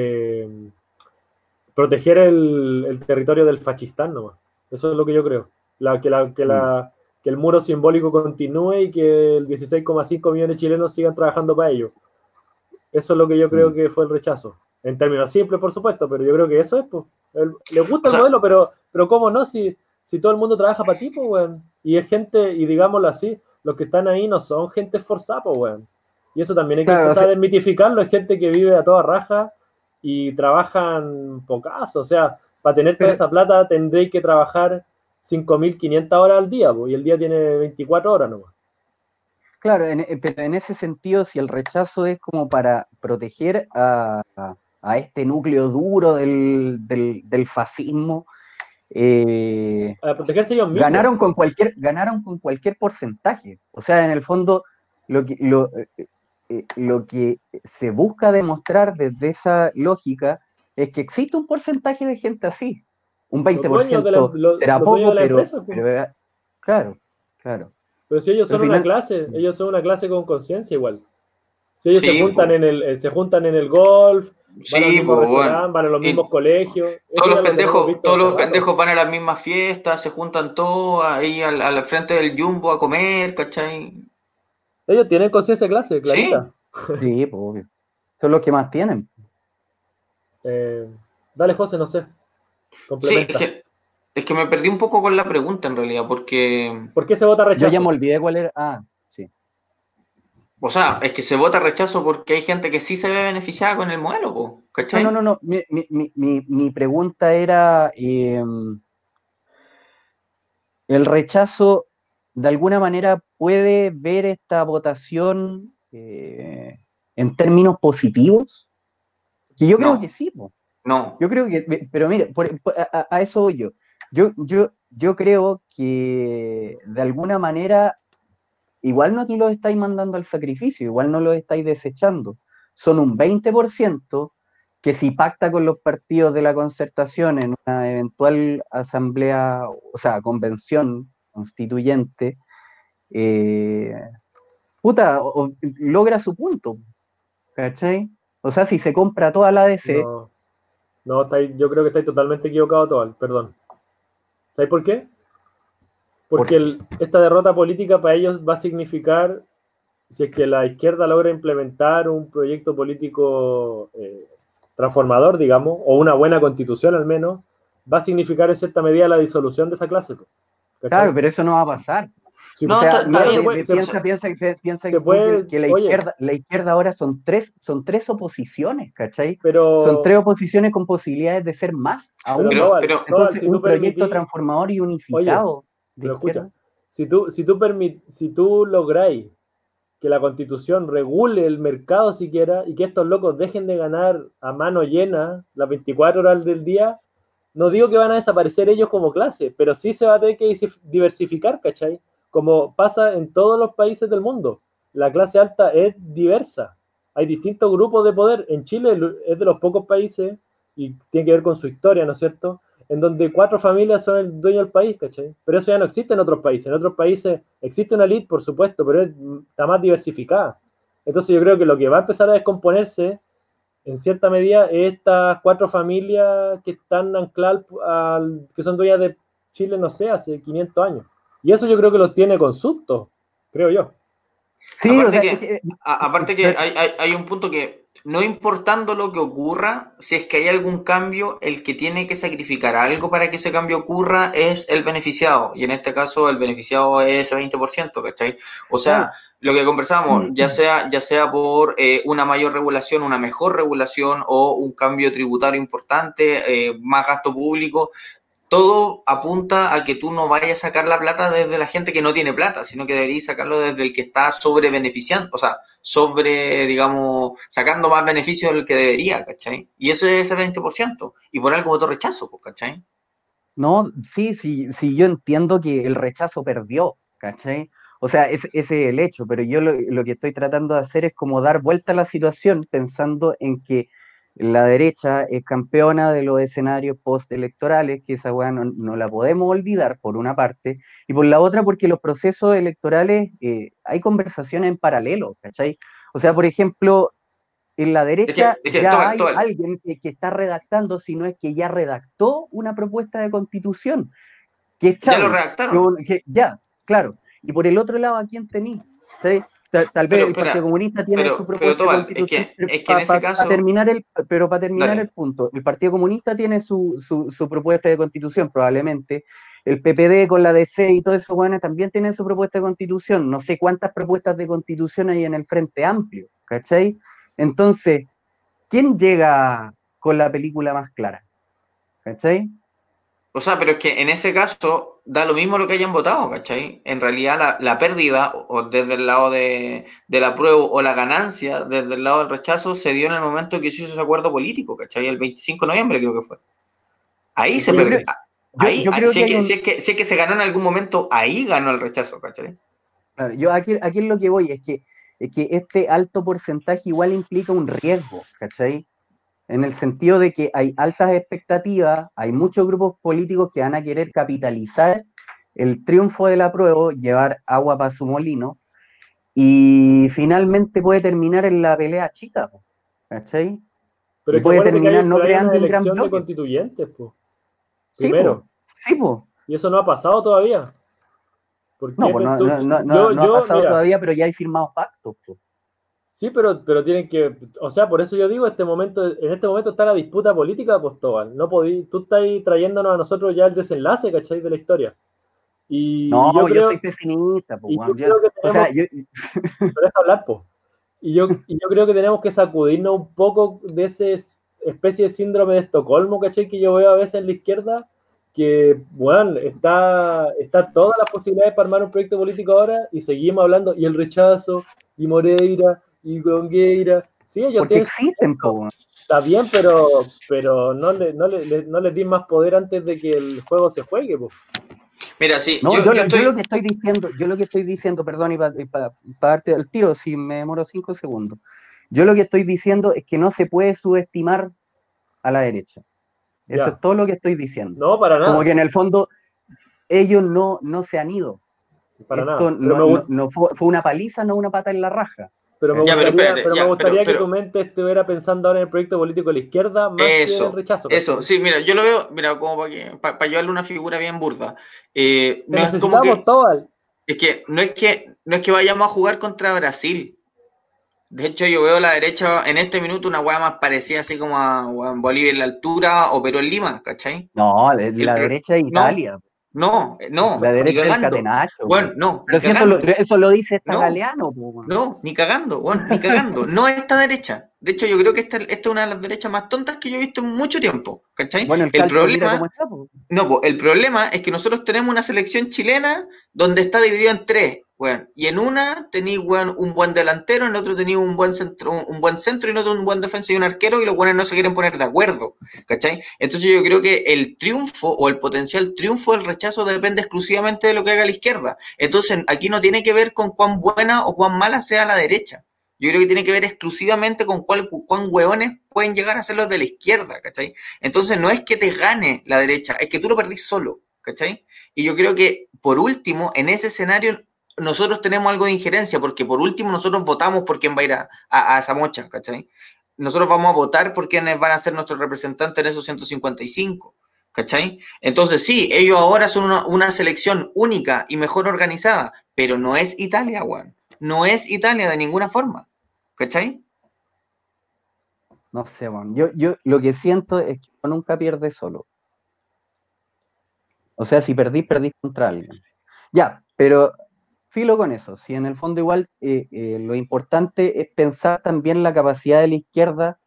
proteger el, territorio del fascistán nomás. Eso es lo que yo creo. La, que, la, que, la, que el muro simbólico continúe y que el 16,5 millones de chilenos sigan trabajando para ello. Eso es lo que yo creo mm. que fue el rechazo. En términos simples, por supuesto, pero yo creo que eso es, pues. Le gusta el modelo, pero, pero ¿cómo no? Si, si todo el mundo trabaja para ti, pues, weón. Y es gente, y digámoslo así, los que están ahí no son gente forzada, pues, weón. Y eso también hay que empezar a desmitificarlo. Es gente que vive a toda raja y trabajan pocas, o sea, para tener toda esa plata tendréis que trabajar 5.500 horas al día, y el día tiene 24 horas nomás. Claro, pero en ese sentido, si el rechazo es como para proteger a, este núcleo duro del, fascismo, eh, protegerse ellos mismos. Ganaron con, cualquier, ganaron con cualquier porcentaje. O sea, en el fondo, lo que, lo, eh, eh, lo que se busca demostrar desde esa lógica es que existe un porcentaje de gente así. Un 20% será poco, pero, pero, claro, claro. Pero si ellos son una clase, ellos son una clase con conciencia igual. Si ellos se juntan en el, se juntan en el golf, van, van a los mismos colegios. Todos los pendejos, todos los pendejos van a las mismas fiestas, se juntan todos ahí al, frente del jumbo a comer, ¿cachai? Ellos tienen conciencia de clase, clarita. Sí, pues obvio. Son los que más tienen. Eh, dale, José, no sé. Sí, es que, me perdí un poco con la pregunta en realidad, porque. ¿Por qué se vota rechazo? Yo ya me olvidé cuál era. Ah, sí. O sea, es que se vota rechazo porque hay gente que sí se ve beneficiada con el modelo, ¿cachai? No, no, no. Mi, mi, mi, mi pregunta era. Em, el rechazo, de alguna manera, puede ver esta votación eh, en términos positivos? Que yo creo que sí, no. Yo creo que, pero mire, a, eso voy yo. Yo, yo. yo creo que de alguna manera igual no lo estáis mandando al sacrificio, igual no lo estáis desechando. Son un 20% que si pacta con los partidos de la concertación en una eventual asamblea, o sea, convención constituyente, eh, puta, logra su punto. ¿Cachai? O sea, si se compra toda la DC. No, yo creo que estáis totalmente equivocado, todo, perdón. ¿Sabes por qué? Porque esta derrota política para ellos va a significar, si es que la izquierda logra implementar un proyecto político eh, transformador, digamos, o una buena constitución al menos, va a significar en cierta medida la disolución de esa clase. Claro, pero eso no va a pasar no, piensa, piensa, que, la, izquierda, la izquierda ahora son tres, son tres oposiciones, ¿cachai? Pero, son tres oposiciones con posibilidades de ser más aún. Pero, Entonces, un proyecto transformador y unificado. pero escucha, si tú, si tú, si tú lográis que la constitución regule el mercado siquiera y que estos locos dejen de ganar a mano llena las 24 horas del día, no digo que van a desaparecer ellos como clase, pero sí se va a tener que diversificar, ¿cachai? como pasa en todos los países del mundo. La clase alta es diversa. Hay distintos grupos de poder. En Chile es de los pocos países, y tiene que ver con su historia, ¿no es cierto? En donde cuatro familias son el dueño del país, ¿cachai? Pero eso ya no existe en otros países. En otros países existe una elite, por supuesto, pero está más diversificada. Entonces yo creo que lo que va a empezar a descomponerse, en cierta medida, es estas cuatro familias que están ancladas, al, que son dueñas de Chile, no sé, hace 500 años. Y eso yo creo que lo tiene con susto, creo yo. Sí, aparte que, hay, un punto que no importando lo que ocurra, si es que hay algún cambio, el que tiene que sacrificar algo para que ese cambio ocurra es el beneficiado. Y en este caso el beneficiado es ese 20%, ¿cachai? O sea, lo que conversamos, mm, ya mm. sea, ya sea por eh, una mayor regulación, una mejor regulación o un cambio tributario importante, eh, más gasto público, todo apunta a que tú no vayas a sacar la plata desde la gente que no tiene plata, sino que deberías sacarlo desde el que está sobre beneficiando, o sea, sobre, digamos, sacando más beneficios del que debería, ¿cachai? Y ese es ese 20%, y por algo otro rechazo, pues, ¿cachai? No, sí, sí, sí, yo entiendo que el rechazo perdió, ¿cachai? O sea, ese, es el hecho, pero yo lo, lo que estoy tratando de hacer es como dar vuelta a la situación pensando en que la derecha es campeona de los escenarios postelectorales, que esa weá no, la podemos olvidar, por una parte, y por la otra, porque los procesos electorales eh, hay conversaciones en paralelo, ¿cachai? O sea, por ejemplo, en la derecha ya hay alguien que, está redactando, si no es que ya redactó una propuesta de constitución. Que ya lo redactaron. ya, claro. Y por el otro lado, ¿a quién tenéis? Tal, vez el Partido Comunista tiene su propuesta es que, es que en ese caso... terminar el, pero para terminar el punto, el Partido Comunista tiene su, su, propuesta de constitución, probablemente. El PPD con la DC y todo eso, bueno, también tienen su propuesta de constitución. No sé cuántas propuestas de constitución hay en el Frente Amplio, ¿cachai? Entonces, ¿quién llega con la película más clara? ¿Cachai? O sea, pero es que en ese caso, da lo mismo lo que hayan votado, ¿cachai? En realidad la, la pérdida, o desde el lado de, de la prueba, o la ganancia desde el lado del rechazo, se dio en el momento que se hizo ese acuerdo político, ¿cachai? El 25 de noviembre creo que fue. Ahí se perdió. Ahí, yo ahí- creo si, que es que, hay un- si es que- si es que se ganó en algún momento, ahí ganó el rechazo, ¿cachai? Claro, yo aquí, aquí es lo que voy, es que, es que este alto porcentaje igual implica un riesgo, ¿cachai? En el sentido de que hay altas expectativas, hay muchos grupos políticos que van a querer capitalizar el triunfo de la prueba, llevar agua para su molino, y finalmente puede terminar en la pelea chica, po, ¿cachai? Pero Y puede terminar no creando un gran elección de bloque. constituyentes, pues. Sí, Primero. po, sí, po. Y eso no ha pasado todavía. ¿Por No, pues no, no, no, no- yo- no yo, ha pasado mira, todavía, pero ya hay firmados pactos. po. Sí, pero, pero tienen que, o sea, por eso yo digo, este momento, en este momento está la disputa política, Postobal. No podí, tú estás trayéndonos a nosotros ya el desenlace, ¿cachai? De la historia. Y No, yo yo, creo, soy pesimista, po, y yo. Yo- o sea, yo, hablar, po. Y yo, y yo creo que tenemos que sacudirnos un poco de ese especie de síndrome de Estocolmo, ¿cachai? Que yo veo a veces en la izquierda, que, bueno, está, está todas las posibilidades para armar un proyecto político ahora y seguimos hablando, y el rechazo, y Moreira, y Gongueira. Sí, ellos porque tienen, existen, po, está bien, pero, pero no, le, no, le, le- no les di más poder antes de que el juego se juegue, po. Mira, sí, No, yo, yo, yo lo- yo estoy- lo que estoy diciendo, yo lo que estoy diciendo, perdón, y para darte el tiro, si me demoro cinco segundos. Yo lo que estoy diciendo es que no se puede subestimar a la derecha. Eso Ya. es todo lo que estoy diciendo. No, para nada. Como que en el fondo ellos no, no se han ido. para Esto nada. No, me, no- gust- no fue, fue una paliza, no una pata en la raja. Pero me Ya, pero gustaría, espérate, pero ya, me gustaría pero- que pero- tu mente estuviera pensando ahora en el proyecto político de la izquierda más que en Eso, el rechazo. ¿cachai? Eso, sí, mira, yo lo veo, mira, como para, que, para, para llevarle una figura bien burda. Eh, Te no es como que, todo. Al- es que no es que no es que vayamos a jugar contra Brasil. De hecho, yo veo la derecha en este minuto una hueá más parecida así como a Bolivia en la altura o Perú en Lima, ¿cachai? No, la, la derecha no, Italia. No, eh, no, la derecha es el cagando. catenacho. Bueno, no, Pero ni si eso lo, eso lo dice esta No. Galeano, po. No, ni cagando, weón, ni cagando. *laughs* No esta derecha. De hecho, yo creo que esta, esta es una de las derechas más tontas que yo he visto en mucho tiempo, ¿cachai? Bueno, el, problema, cómo está, po. No, po, el problema es que nosotros tenemos una selección chilena donde está dividido en tres, weón. Y en una tenéis, weón, un buen delantero, en otro tenéis un buen centro, un buen centro, y en otro un buen defensa y un arquero, y los buenos no se quieren poner de acuerdo, ¿cachai? Entonces yo creo que el triunfo o el potencial triunfo del rechazo depende exclusivamente de lo que haga la izquierda. Entonces aquí no tiene que ver con cuán buena o cuán mala sea la derecha. Yo creo que tiene que ver exclusivamente con cuál, cuán hueones pueden llegar a ser los de la izquierda, ¿cachai? Entonces no es que te gane la derecha, es que tú lo perdís solo, ¿cachai? Y yo creo que, por último, en ese escenario nosotros tenemos algo de injerencia, porque por último nosotros votamos por quién va a ir a, a, a ¿cachai? Nosotros vamos a votar por quiénes van a ser nuestros representantes en esos 155, ¿cachai? Entonces sí, ellos ahora son una, selección única y mejor organizada, pero no es Italia, weón. No es Italia de ninguna forma, ¿cachai? No sé, weón. Yo, yo lo que siento es que uno nunca pierde solo. O sea, si perdís, perdís contra alguien. Ya, pero filo con eso. Si en el fondo igual eh, eh, lo importante es pensar también la capacidad de la izquierda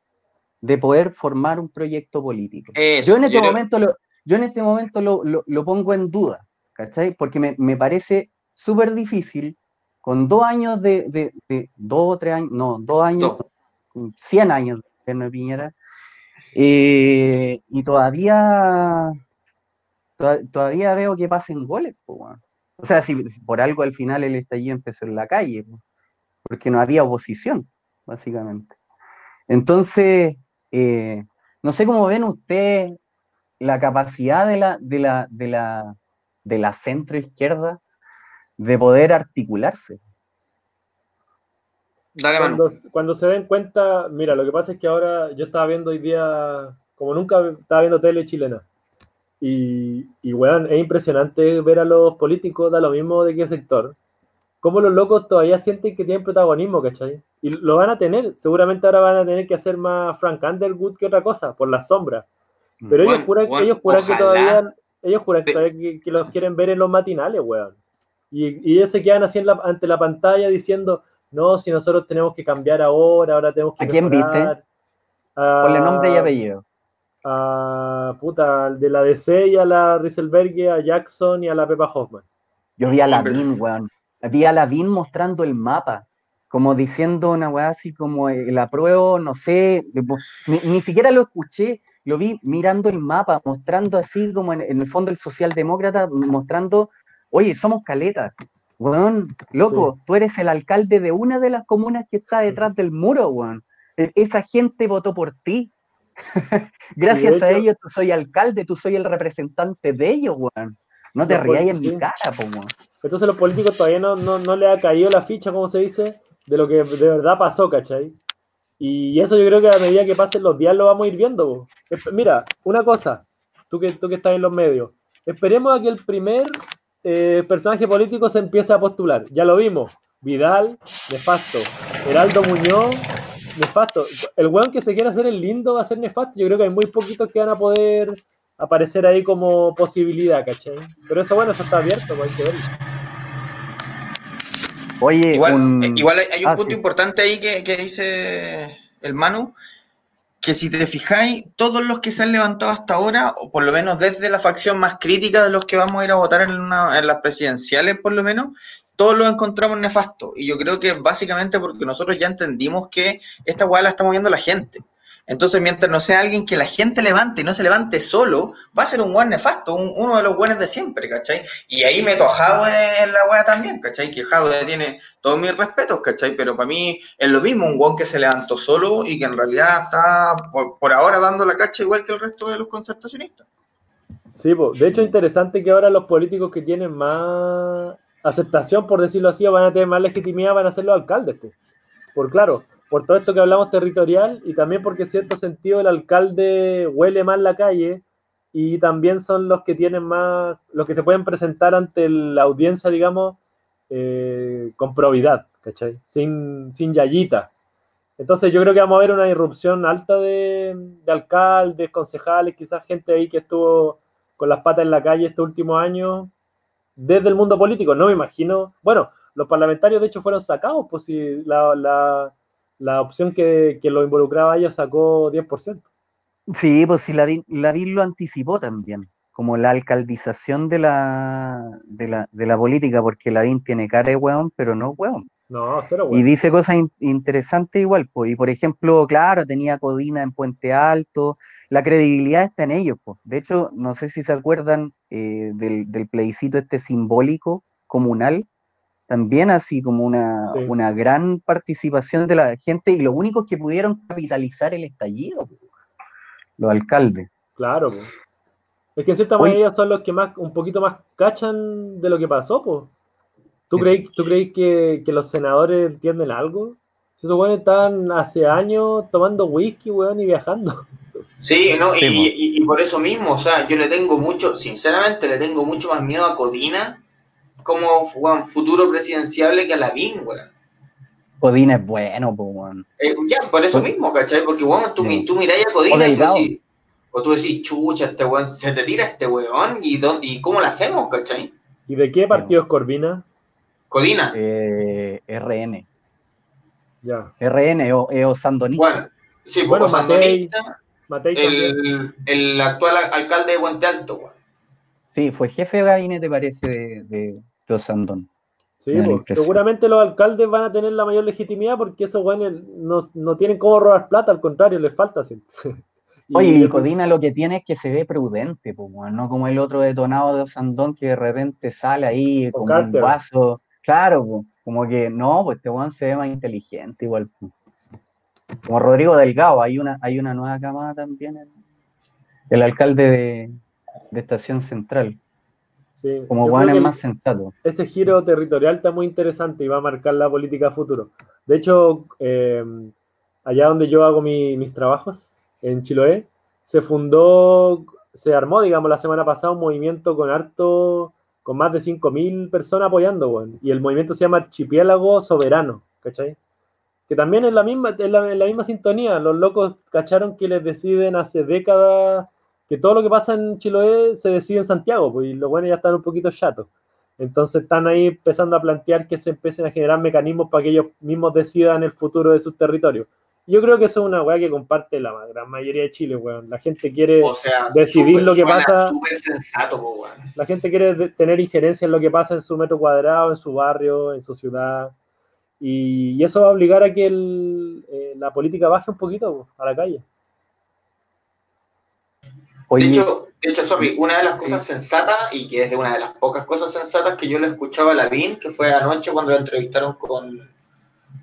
de poder formar un proyecto político. Eso, Yo en este yo momento lo, yo en este momento lo, lo- lo pongo en duda, ¿cachai? Porque me, me parece súper difícil con dos años de, de- de- dos o tres años, no, dos años. 100 años de gobierno de Piñera, eh, y todavía, toda- todavía veo que pasen goles, po, weón. O sea, si, si por algo al final el estallido empezó en la calle, po, porque no había oposición, básicamente. Entonces, eh, no sé cómo ven ustedes la capacidad de la, de la, de la, de la centro izquierda de poder articularse. Dale. Cuando, cuando se den cuenta, mira, lo que pasa es que ahora yo estaba viendo hoy día, como nunca estaba viendo tele chilena. Y, y weón, es impresionante ver a los políticos, da lo mismo de qué sector, cómo los locos todavía sienten que tienen protagonismo, ¿cachai? Y lo van a tener, seguramente ahora van a tener que hacer más Frank Underwood que otra cosa, por las sombras. Pero ellos juran, ellos juran que todavía, ellos juran que, todavía que, que los quieren ver en los matinales, weón. Y, y ellos se quedan así en la- ante la pantalla diciendo, no, si nosotros tenemos que cambiar ahora, ahora tenemos que ¿A quién mejorar". Ponle Ah, nombre y apellido. A puta, al de la DC y a la Rieselberg, a Jackson y a la Pepa Hoffman. Yo vi a Lavín, weón. Vi a Lavín mostrando el mapa, como diciendo una weá así como el apruebo, no sé, ni, ni siquiera lo escuché, lo vi mirando el mapa, mostrando así como en, en el fondo el socialdemócrata, mostrando, oye, somos caletas. Weón, loco, tú eres el alcalde de una de las comunas que está detrás del muro, weón. E- Esa gente votó por ti. *laughs* Gracias a ellos tú soy alcalde, tú soy el representante de ellos, weón. No te rías en mi cara, po, weón. Entonces los políticos todavía no, no, no le ha caído la ficha, como se dice, de lo que de verdad pasó, ¿cachai? Y eso yo creo que a medida que pasen los días lo vamos a ir viendo. Mira, una cosa, tú que, tú que estás en los medios, esperemos a que el primer eh, personaje político se empiece a postular. Ya lo vimos, Vidal, nefasto, Heraldo Muñoz, nefasto. El weón que se quiera hacer el lindo va a ser nefasto. Yo creo que hay muy poquitos que van a poder aparecer ahí como posibilidad, ¿cachai? Pero eso, bueno, eso está abierto, pues hay que verlo. Oye, Igual, un- igual hay, hay un ah, punto sí. importante ahí que, que dice el Manu, que si te fijáis, todos los que se han levantado hasta ahora, o por lo menos desde la facción más crítica de los que vamos a ir a votar en, una- en las presidenciales, por lo menos, todos los encontramos nefastos. Y yo creo que básicamente porque nosotros ya entendimos que esta hueá la está moviendo la gente. Entonces, mientras no sea alguien que la gente levante y no se levante solo, va a ser un buen nefasto, un- uno de los buenos de siempre, ¿cachai? Y ahí meto a Jadwe en la weá también, ¿cachai? Que Jadwe tiene todos mis respetos, ¿cachai? Pero para mí es lo mismo, un guan que se levantó solo y que en realidad está por, por ahora dando la cacha igual que el resto de los concertacionistas. Sí, po. de hecho es interesante que ahora los políticos que tienen más aceptación, por decirlo así, van a tener más legitimidad, van a ser los alcaldes. po. Por claro, por todo esto que hablamos territorial y también porque en cierto sentido el alcalde huele más la calle y también son los que tienen más, los que se pueden presentar ante la audiencia, digamos, eh, con probidad, ¿cachai? Sin, sin yayita. Entonces yo creo que vamos a ver una irrupción alta de, de alcaldes, concejales, quizás gente ahí que estuvo con las patas en la calle estos últimos años desde el mundo político. No me imagino. Bueno, los parlamentarios de hecho fueron sacados, pues si la, la, la opción que, que lo involucraba a ellos sacó 10%. Sí, pues sí, Lavín, Lavín lo anticipó también, como la alcaldización de la, de la, de la política, porque Lavín tiene cara de hueón, pero no hueón. No, cero, Y dice cosas in- interesantes igual, pues. Y por ejemplo, claro, tenía Codina en Puente Alto, la credibilidad está en ellos, pues. De hecho, no sé si se acuerdan eh, del, del plebiscito este simbólico comunal, también así como una, Sí. una gran participación de la gente y los únicos que pudieron capitalizar el estallido, pues, los alcaldes. Claro, pues. Es que en cierta Oye. manera son los que más, un poquito más cachan de lo que pasó, pues. ¿Tú Sí. crees, ¿tú crees que, que los senadores entienden algo? Si esos güeyes están hace años tomando whisky, weón, y viajando. Sí, no, y, por eso mismo, o sea, yo le tengo mucho, sinceramente, le tengo mucho más miedo a Codina como weón, futuro presidenciable que a Lavín, weón. Codina es bueno, pues, weón. Eh, ya, por eso Pues- mismo, ¿cachai? Porque, weón, tú, Sí. tú miráis a Codina y tú decís, o tú decís, chucha, este weón, se te tira este weón, ¿y, dó- y cómo lo hacemos, cachai? ¿Y de qué Sí, partido es Corvina? Codina, Eh, RN. Ya. RN o, eh, o Sandonista. bueno, sí, pues, Bueno, sandonista, Matei el, el actual alcalde de Puente Alto, weón. Sí, fue jefe de gabinete, parece, de, de, de Osandón. Sí, pues, seguramente los alcaldes van a tener la mayor legitimidad porque esos güeyes no, no tienen cómo robar plata, al contrario, les falta siempre. *laughs* Y- Oye, y Codina lo que tiene es que se ve prudente, pues, no como el otro detonado de Osandón que de repente sale ahí Con un vaso. Claro, como que no, pues este weón se ve más inteligente igual. Como Rodrigo Delgado, hay una, hay una nueva camada también. en- El alcalde de, de Estación Central. Sí, Como creo es más sensato. ese giro territorial está muy interesante y va a marcar la política futuro. De hecho, eh, allá donde yo hago mi- mis trabajos, en Chiloé, se fundó, se armó, digamos, la semana pasada un movimiento con harto, con más de 5.000 personas apoyando, weón. Y el movimiento se llama Archipiélago Soberano, ¿cachai? Que también es la misma, es la, misma sintonía. Los locos cacharon que les deciden hace décadas que todo lo que pasa en Chiloé se decide en Santiago, pues, y los buenos ya están un poquito chatos. Entonces están ahí empezando a plantear que se empiecen a generar mecanismos para que ellos mismos decidan el futuro de sus territorios. Yo creo que eso es una weá que comparte la gran mayoría de Chile, weón. La gente quiere O sea, decidir lo que suena pasa. Súper sensato, po, weón. La gente quiere tener injerencia en lo que pasa en su metro cuadrado, en su barrio, en su ciudad. Y, y eso va a obligar a que el- eh, la política baje un poquito po, a la calle. Oye, De hecho, de hecho, sorry, una de las cosas sensatas, y que es de una de las pocas cosas sensatas que yo le escuchaba a Lavín, que fue anoche cuando lo entrevistaron con,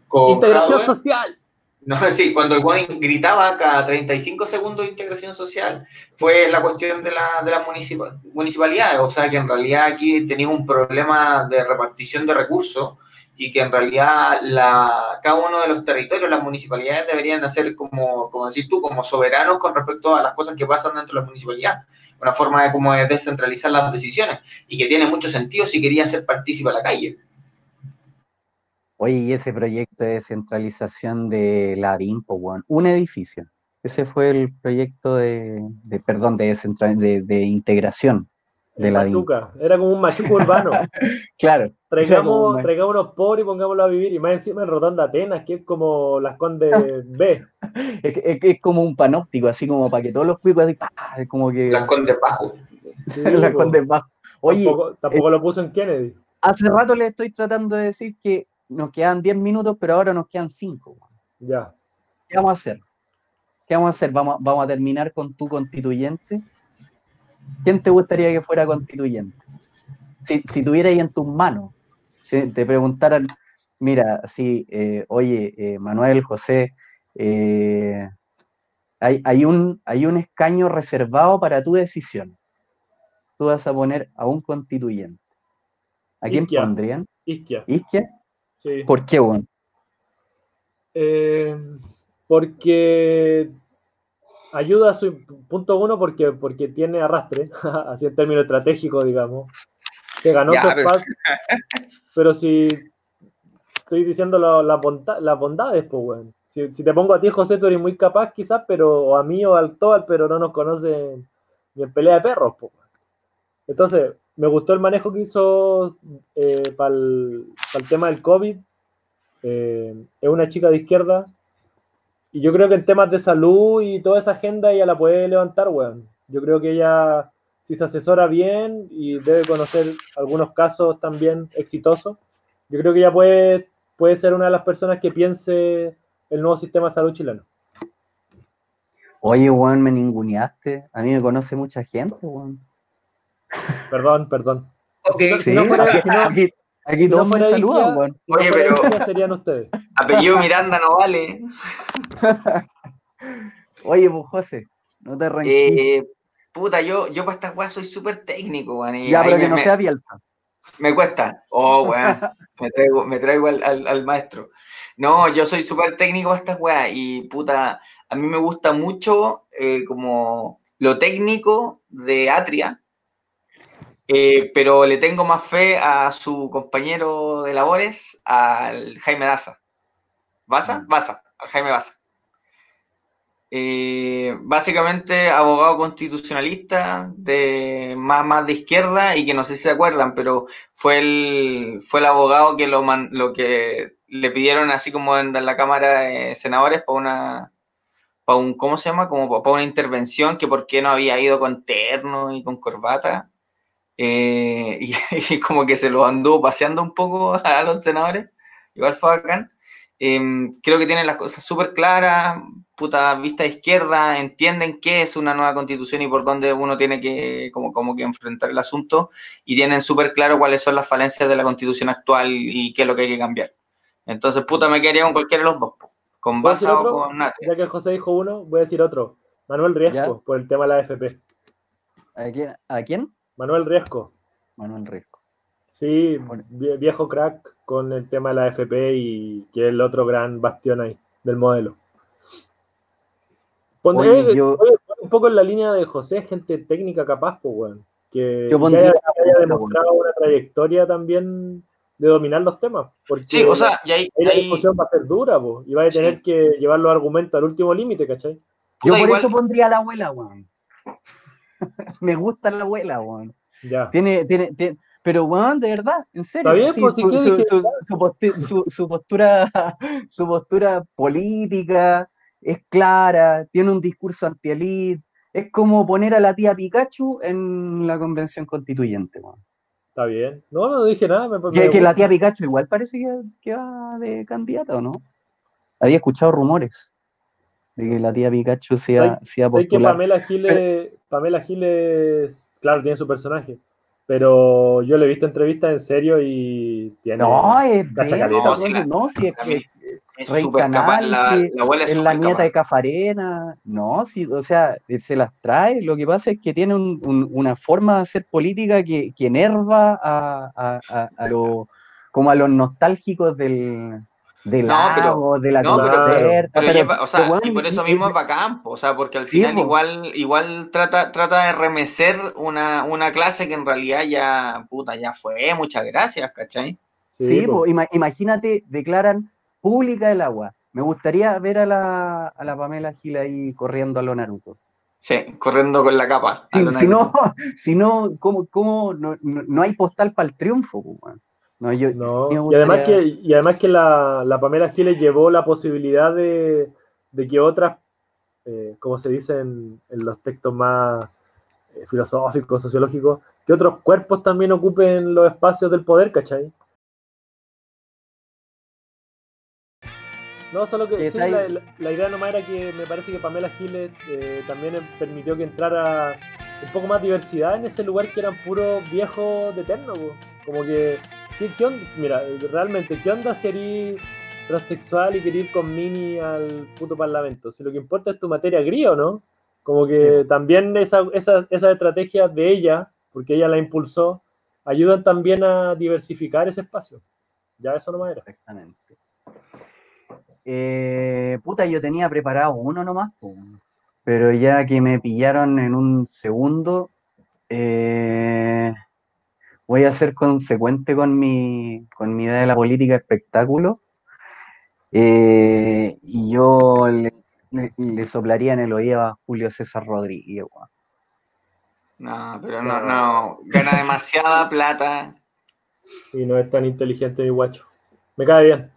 con Integración Jadwe. social. No, *laughs* sí, cuando el Juan gritaba cada 35 segundos de integración social, fue la cuestión de, la, de las municipa- municipalidades. O sea, que en realidad aquí tenía un problema de repartición de recursos y que en realidad la, cada uno de los territorios, las municipalidades deberían hacer como, como decir tú, como soberanos con respecto a las cosas que pasan dentro de la municipalidad. Una forma de como de descentralizar las decisiones y que tiene mucho sentido si quería ser partícipe a la calle. Oye, y ese proyecto de descentralización de la DIMPO, un edificio. Ese fue el proyecto de, de perdón, de, de, de integración de El la DIMPO. machuca. Era como un machuco urbano. *laughs* Claro, Traigamos, un- traigamos unos pobres y pongámoslo a vivir. Y más encima en Rotonda Atenas, que es como las Condes B. *laughs* es, como un panóptico, así como para que todos los cuicos así, ¡pah! es como que Las condes bajo. *laughs* Sí, la po. Conde bajo. Oye, tampoco, tampoco lo puso en Kennedy. hace rato le estoy tratando de decir que nos quedan 10 minutos, pero ahora nos quedan 5. Ya. ¿Qué vamos a hacer? ¿Qué vamos a hacer? ¿Vamos, vamos a terminar con tu constituyente? ¿Quién te gustaría que fuera constituyente? Si, si tuvierais en tus manos, si te preguntaran, mira, si, eh, oye, eh, Manuel, José, eh, hay, hay, un, hay un escaño reservado para tu decisión. Tú vas a poner a un constituyente. ¿A quién Isquia. pondrían? Isquia. ¿Isquia? Sí. ¿Por qué, weón? Eh, porque ayuda a su punto uno porque, porque tiene arrastre, *laughs* así en términos estratégicos, digamos. Se ganó Ya, su espacio. Pero si estoy diciendo la- la bonda- las bondades, pues, weón. Si, si te pongo a ti, José, tú eres muy capaz, quizás, pero o a mí o al Tobal, pero no nos conocen ni en pelea de perros, pues. weón. Entonces, me gustó el manejo que hizo para el tema del COVID. Eh, es una chica de izquierda. Y yo creo que en temas de salud y toda esa agenda ella la puede levantar, weón. Yo creo que ella, si se asesora bien y debe conocer algunos casos también exitosos, yo creo que ella puede, puede ser una de las personas que piense el nuevo sistema de salud chileno. Oye, weón, me ninguneaste. A mí me conoce mucha gente, weón. Perdón, perdón. Sí, no fuera- aquí, si no- aquí, aquí no todos me saludan, weón. Oye, pero- serían ustedes. apellido Miranda no vale. Oye, pues José, no te arranques. Eh, puta, yo, yo para estas weas soy súper técnico, weón. ya, pero me, que no sea Bielsa. me cuesta. Oh, weón. me traigo, me traigo al, al- al maestro. No, yo soy súper técnico para estas weas. Y puta, a mí me gusta mucho eh, como lo técnico de Atria. Eh, pero le tengo más fe a su compañero de labores, al Jaime Daza. ¿Baza? Baza, al Jaime Baza. Eh, básicamente abogado constitucionalista de más, más de izquierda y que no sé si se acuerdan, pero fue el, fue el abogado que lo, man- lo que le pidieron así como en la Cámara de Senadores para una para un, ¿cómo se llama? Como para una intervención que por qué no había ido con terno y con corbata. Eh, y, *laughs* y como que se lo anduvo paseando un poco a los senadores. Igual fue bacán. Eh, creo que tienen las cosas súper claras, puta vista de izquierda, entienden qué es una nueva constitución y por dónde uno tiene que, como, como que enfrentar el asunto, y tienen súper claro cuáles son las falencias de la constitución actual y qué es lo que hay que cambiar. Entonces, puta, me quedaría con cualquiera de los dos, con ¿Puedo decir Baza o con Nate. Ya que José dijo uno, voy a decir otro. Manuel Riesco, por el tema de la AFP. ¿A quién? ¿A quién? Manuel Riesco. Manuel Riesco. Sí, Bueno. viejo crack con el tema de la AFP y que es el otro gran bastión ahí del modelo. Pondré Oye, yo- oye, un poco en la línea de José, gente técnica capaz, pues, weón. Que, Yo que pondría haya, demostrado una trayectoria también de dominar los temas. Porque Sí, o sea, y ahí, ahí la ahí- discusión va a ser dura, pues, y va a tener Sí. que llevar los argumentos al último límite, ¿cachai? Yo puta, por igual- eso pondría a la abuela, weón. *laughs* me gusta la abuela, weón. Ya. Tiene, tiene, tiene- pero weón, de verdad, en serio. Está bien, sí, pues, si su, su- que- su- su posti- su- su postura, *laughs* su postura política es clara, tiene un discurso anti-elite, es como poner a la tía Pikachu en la convención constituyente, weón. Está bien. No, no dije nada. Me, me Que, que la tía Pikachu igual parece que, que va de candidata, ¿o no? Había escuchado rumores de que la tía Pikachu se iba, se iba a Sé que. Pamela Giles, Pamela Giles, claro, tiene su personaje, pero yo le he visto entrevistas en serio y tiene... No, es caleta. No, la- si es la- que Es Rey súper capaz, la, Canal, la abuela es es la nieta capaz. de Cafarena, no, sí, o sea, se las trae, lo que pasa es que tiene un- un- una forma de hacer política que, que enerva a, a- a- a lo- como a los nostálgicos del, del No, pero- de la No, pero- Tierra pero- Abierta, Pero pero- lleva- o sea, y por eso mismo es bacán, o sea, porque al final igual, igual trata, trata de remecer una, una clase que en realidad ya, puta, ya fue, muchas gracias, ¿cachai? Sí, po. po, ima- imagínate, declaran pública el agua. Me gustaría ver a la, a la Pamela Gil ahí corriendo a lo Naruto. Sí, corriendo con la capa. Si, no, *laughs* si no, ¿cómo, cómo no, no- no hay postal para el triunfo? po? No, yo, No, me y además que, y además que la, la Pamela Giles llevó la posibilidad de, de que otras, eh, como se dice en, en los textos más eh, filosóficos, sociológicos, que otros cuerpos también ocupen los espacios del poder, ¿cachai? No, solo que sí, la, la- idea nomás era que me parece que Pamela Giles eh, también permitió que entrara un poco más diversidad en ese lugar que eran puros viejos de eterno, po. como que ¿Qué, qué onda? Mira, realmente, ¿qué onda si eres transexual y querés ir con Mini al puto parlamento? Si lo que importa es tu materia gris, ¿o no? Como que también esa, esa, esas estrategias de ella, porque ella la impulsó, ayudan también a diversificar ese espacio. Ya eso no era. Exactamente. Eh, puta, yo tenía preparado uno nomás, pero ya que me pillaron en un segundo, eh, voy a ser consecuente con mi, con mi idea de la política espectáculo. eh, y yo le, le- le soplaría en el oído a Julio César Rodríguez. No, pero no, no, gana demasiada plata. Y no es tan inteligente mi guacho. Me cae bien.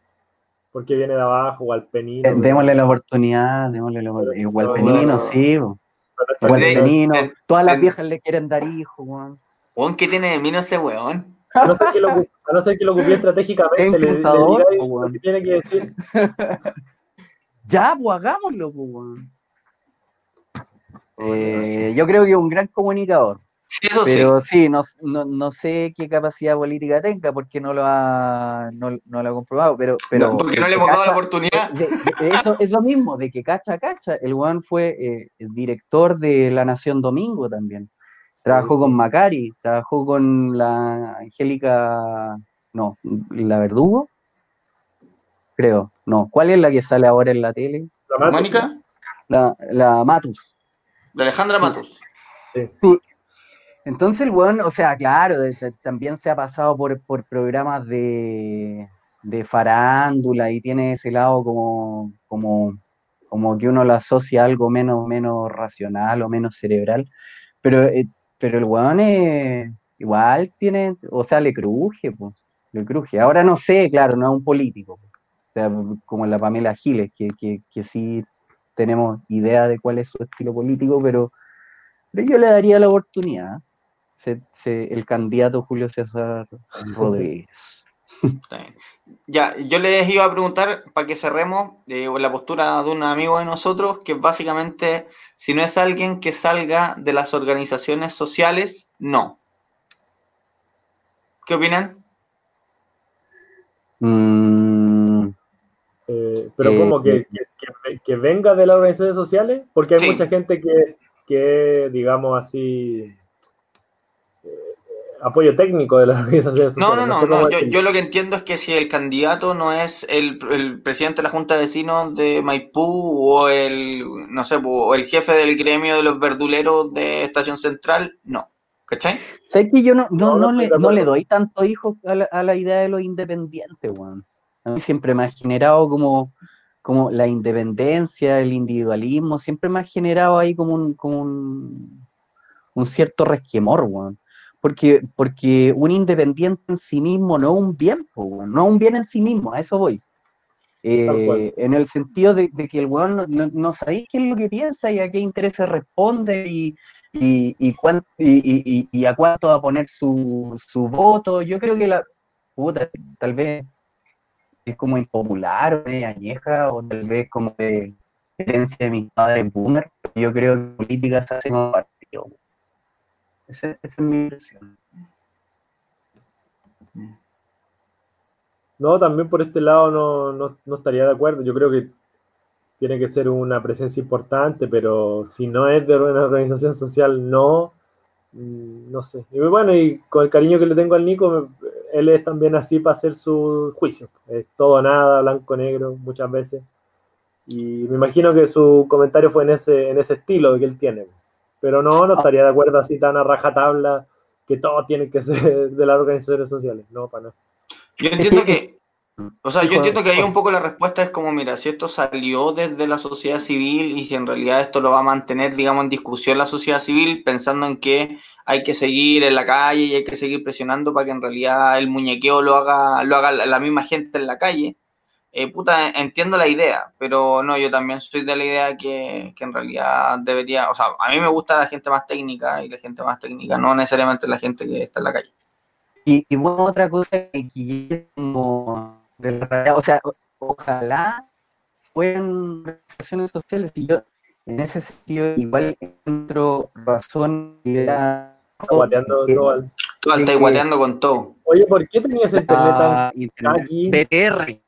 Porque viene de abajo, Gualpenino. Eh, Démosle la oportunidad, démosle la oportunidad. Igual no, penino, no. sí, po. Pero Igual Tendré- penino. ten- Todas las viejas le quieren dar hijos, weón. Weón, ¿qué tiene de mí no ese weón? A no ser que lo, a no ser que lo ocupé estratégicamente, le, le lo que tiene que decir. *laughs* Ya, pues hagámoslo, pues, weón. Eh, yo creo que es un gran comunicador, Sí, eso sí. pero sí, no, no, no sé qué capacidad política tenga porque no lo ha, no, no lo ha comprobado, pero, pero No, porque no le hemos dado la oportunidad. de- de- eso, eso mismo, de que cacha, cacha, el weón fue eh, el director de La Nación Domingo también. Trabajó Sí, con sí. Macari, trabajó con la Angélica, no, la Verdugo, creo, no. ¿Cuál es la que sale ahora en la tele? La. Mónica, La, la Matus. de Alejandra Matos. Entonces el weón, o sea, claro, también se ha pasado por, por programas de, de farándula y tiene ese lado como, como, como que uno lo asocia a algo menos, menos racional o menos cerebral. Pero, eh, pero el weón es, igual tiene, o sea, le cruje, pues, le cruje. Ahora no sé, claro, no es un político, po. o sea, como la Pamela Giles, que, que, que sí tenemos idea de cuál es su estilo político, pero, pero yo le daría la oportunidad. Se- se- el candidato Julio César *laughs* Rodríguez. Ya, yo les iba a preguntar para que cerremos eh, la postura de un amigo de nosotros, que básicamente, si no es alguien que salga de las organizaciones sociales, no. ¿Qué opinan? Mm, Eh, pero Eh, como que, que, venga de las organizaciones sociales, porque hay Sí. mucha gente que, que digamos así, apoyo técnico de las *laughs* organizaciones No, sociales. no, no, sé cómo no. Yo, lo que entiendo es que si el candidato no es el, el presidente de la Junta de Vecinos de Maipú o el, no sé, o el jefe del gremio de los verduleros de Estación Central, no. ¿Cachai? ¿Sabes que yo no, no, No, no no le, no le doy tanto hijo a la, a la idea de los independientes, weón? A mí siempre me ha generado como, como la independencia, el individualismo, siempre me ha generado ahí como un, como un, un cierto resquemor, weón. Porque, porque un independiente en sí mismo no es un bien, po, no es un bien en sí mismo, a eso voy. Eh, en el sentido de, de que el weón no, no, no sabéis qué es lo que piensa y a qué intereses responde y, y, y, a cuánto va a poner su, su voto. Yo creo que la puta, tal vez es como impopular o media añeja o tal vez como de herencia de mis padres boomer. Yo creo que política se hace como partido. Esa, es mi impresión. No, también por este lado no, no, no estaría de acuerdo. Yo creo que tiene que ser una presencia importante, pero si no es de una organización social, no, mm, no sé. Y bueno, y con el cariño que le tengo al Nico, él es también así para hacer su juicio. Es todo nada, blanco negro, muchas veces. Y me imagino que su comentario fue en ese, en ese estilo que él tiene. Pero no, no estaría de acuerdo así tan a rajatabla que todo tiene que *laughs* ser de las organizaciones sociales. No, para nada. Yo entiendo que, o sea, yo entiendo que ahí un poco la respuesta es como, mira, si esto salió desde la sociedad civil y si en realidad esto lo va a mantener, digamos, en discusión la sociedad civil, pensando en que hay que seguir en la calle y hay que seguir presionando para que en realidad el muñequeo lo haga, lo haga la misma gente en la calle. Eh, puta, entiendo la idea, pero no, yo también soy de la idea que, que en realidad debería, o sea, a mí me gusta la gente más técnica y la gente más técnica, no necesariamente la gente que está en la calle. Y, y bueno, otra cosa que llegue como de la realidad, o sea, o- ojalá fueran organizaciones sociales y yo en ese sentido igual encuentro razón y idea Guateando que- todo al- Tú Sí, estás que- guateando con todo. Oye, ¿por qué tenías internet tan... Ah, internet. aquí. BTR,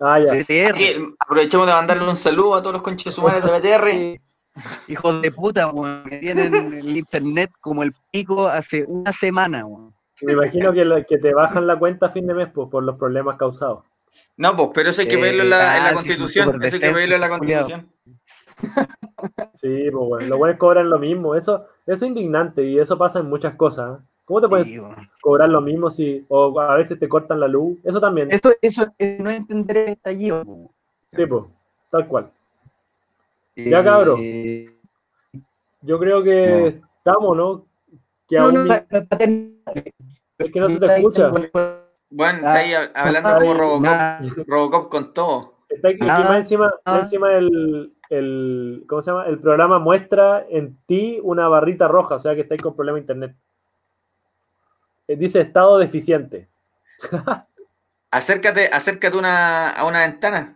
Ah, ya. BTR. Oye, aprovechemos de mandarle un saludo a todos los conches humanos de BTR. Eh, *laughs* Hijos de puta, weón, que tienen el internet como el pico hace una semana, weón. Me imagino que, que te bajan la cuenta a fin de mes pues, por los problemas causados. No, pues, pero eso hay que Eh, verlo en la, en la ah, sí, constitución. súper Eso hay que verlo en la constitución. Sí, pues bueno, los buenos cobran lo mismo. Eso, eso es indignante y eso pasa en muchas cosas. ¿eh? ¿Cómo te puedes cobrar lo mismo si o a veces te cortan la luz? Eso también. Eso, eso es no entender el estallido. Sí, pues, tal cual. Ya, cabro. Eh, Yo creo que estamos, ¿no? Que no, aún no, es que no se te escucha. Bueno, está Ah, ahí hab- hablando Ay, como Robocop. *laughs* Robocop con todo. Está aquí, Ah, más encima, más ah. encima el, el, ¿cómo se llama? El programa muestra en ti una barrita roja, o sea que estáis con problema de internet. Eh, Dice estado deficiente. Acércate, acércate una, a una ventana.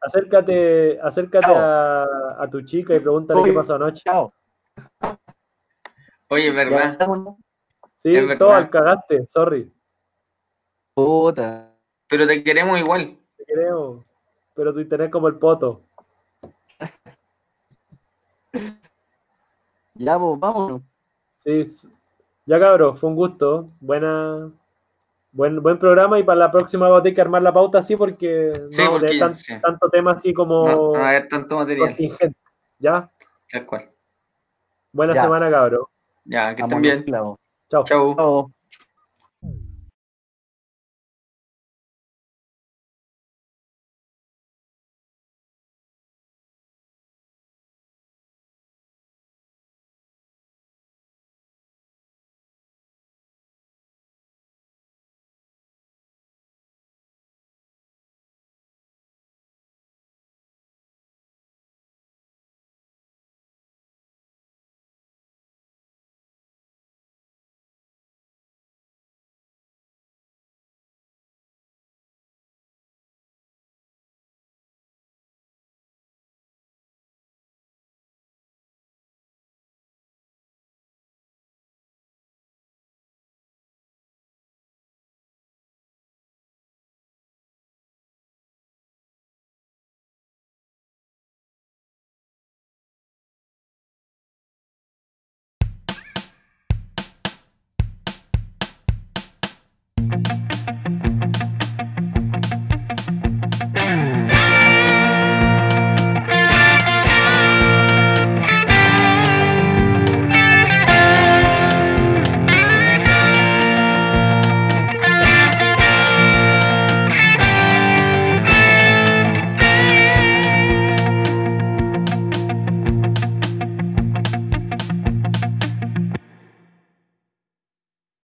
Acércate, acércate a, a tu chica y pregúntale Oye, qué pasó anoche. Chao. Oye, verdad. Sí, es verdad. todo al cagaste, sorry, Puta. Pero te queremos igual. te creo. Pero tu internet como el poto. Ya, pues, vámonos. Sí, ya cabrón, fue un gusto. Buena, buen, buen programa y para la próxima voy a tener que armar la pauta así porque Sí, no porque de tan- sí. tanto tema así como No, no va a haber tanto material. contingente. ¿Ya? Tal cual. Buena Ya. semana, cabrón. Ya, que estén bien. Chao. Chau. Chao.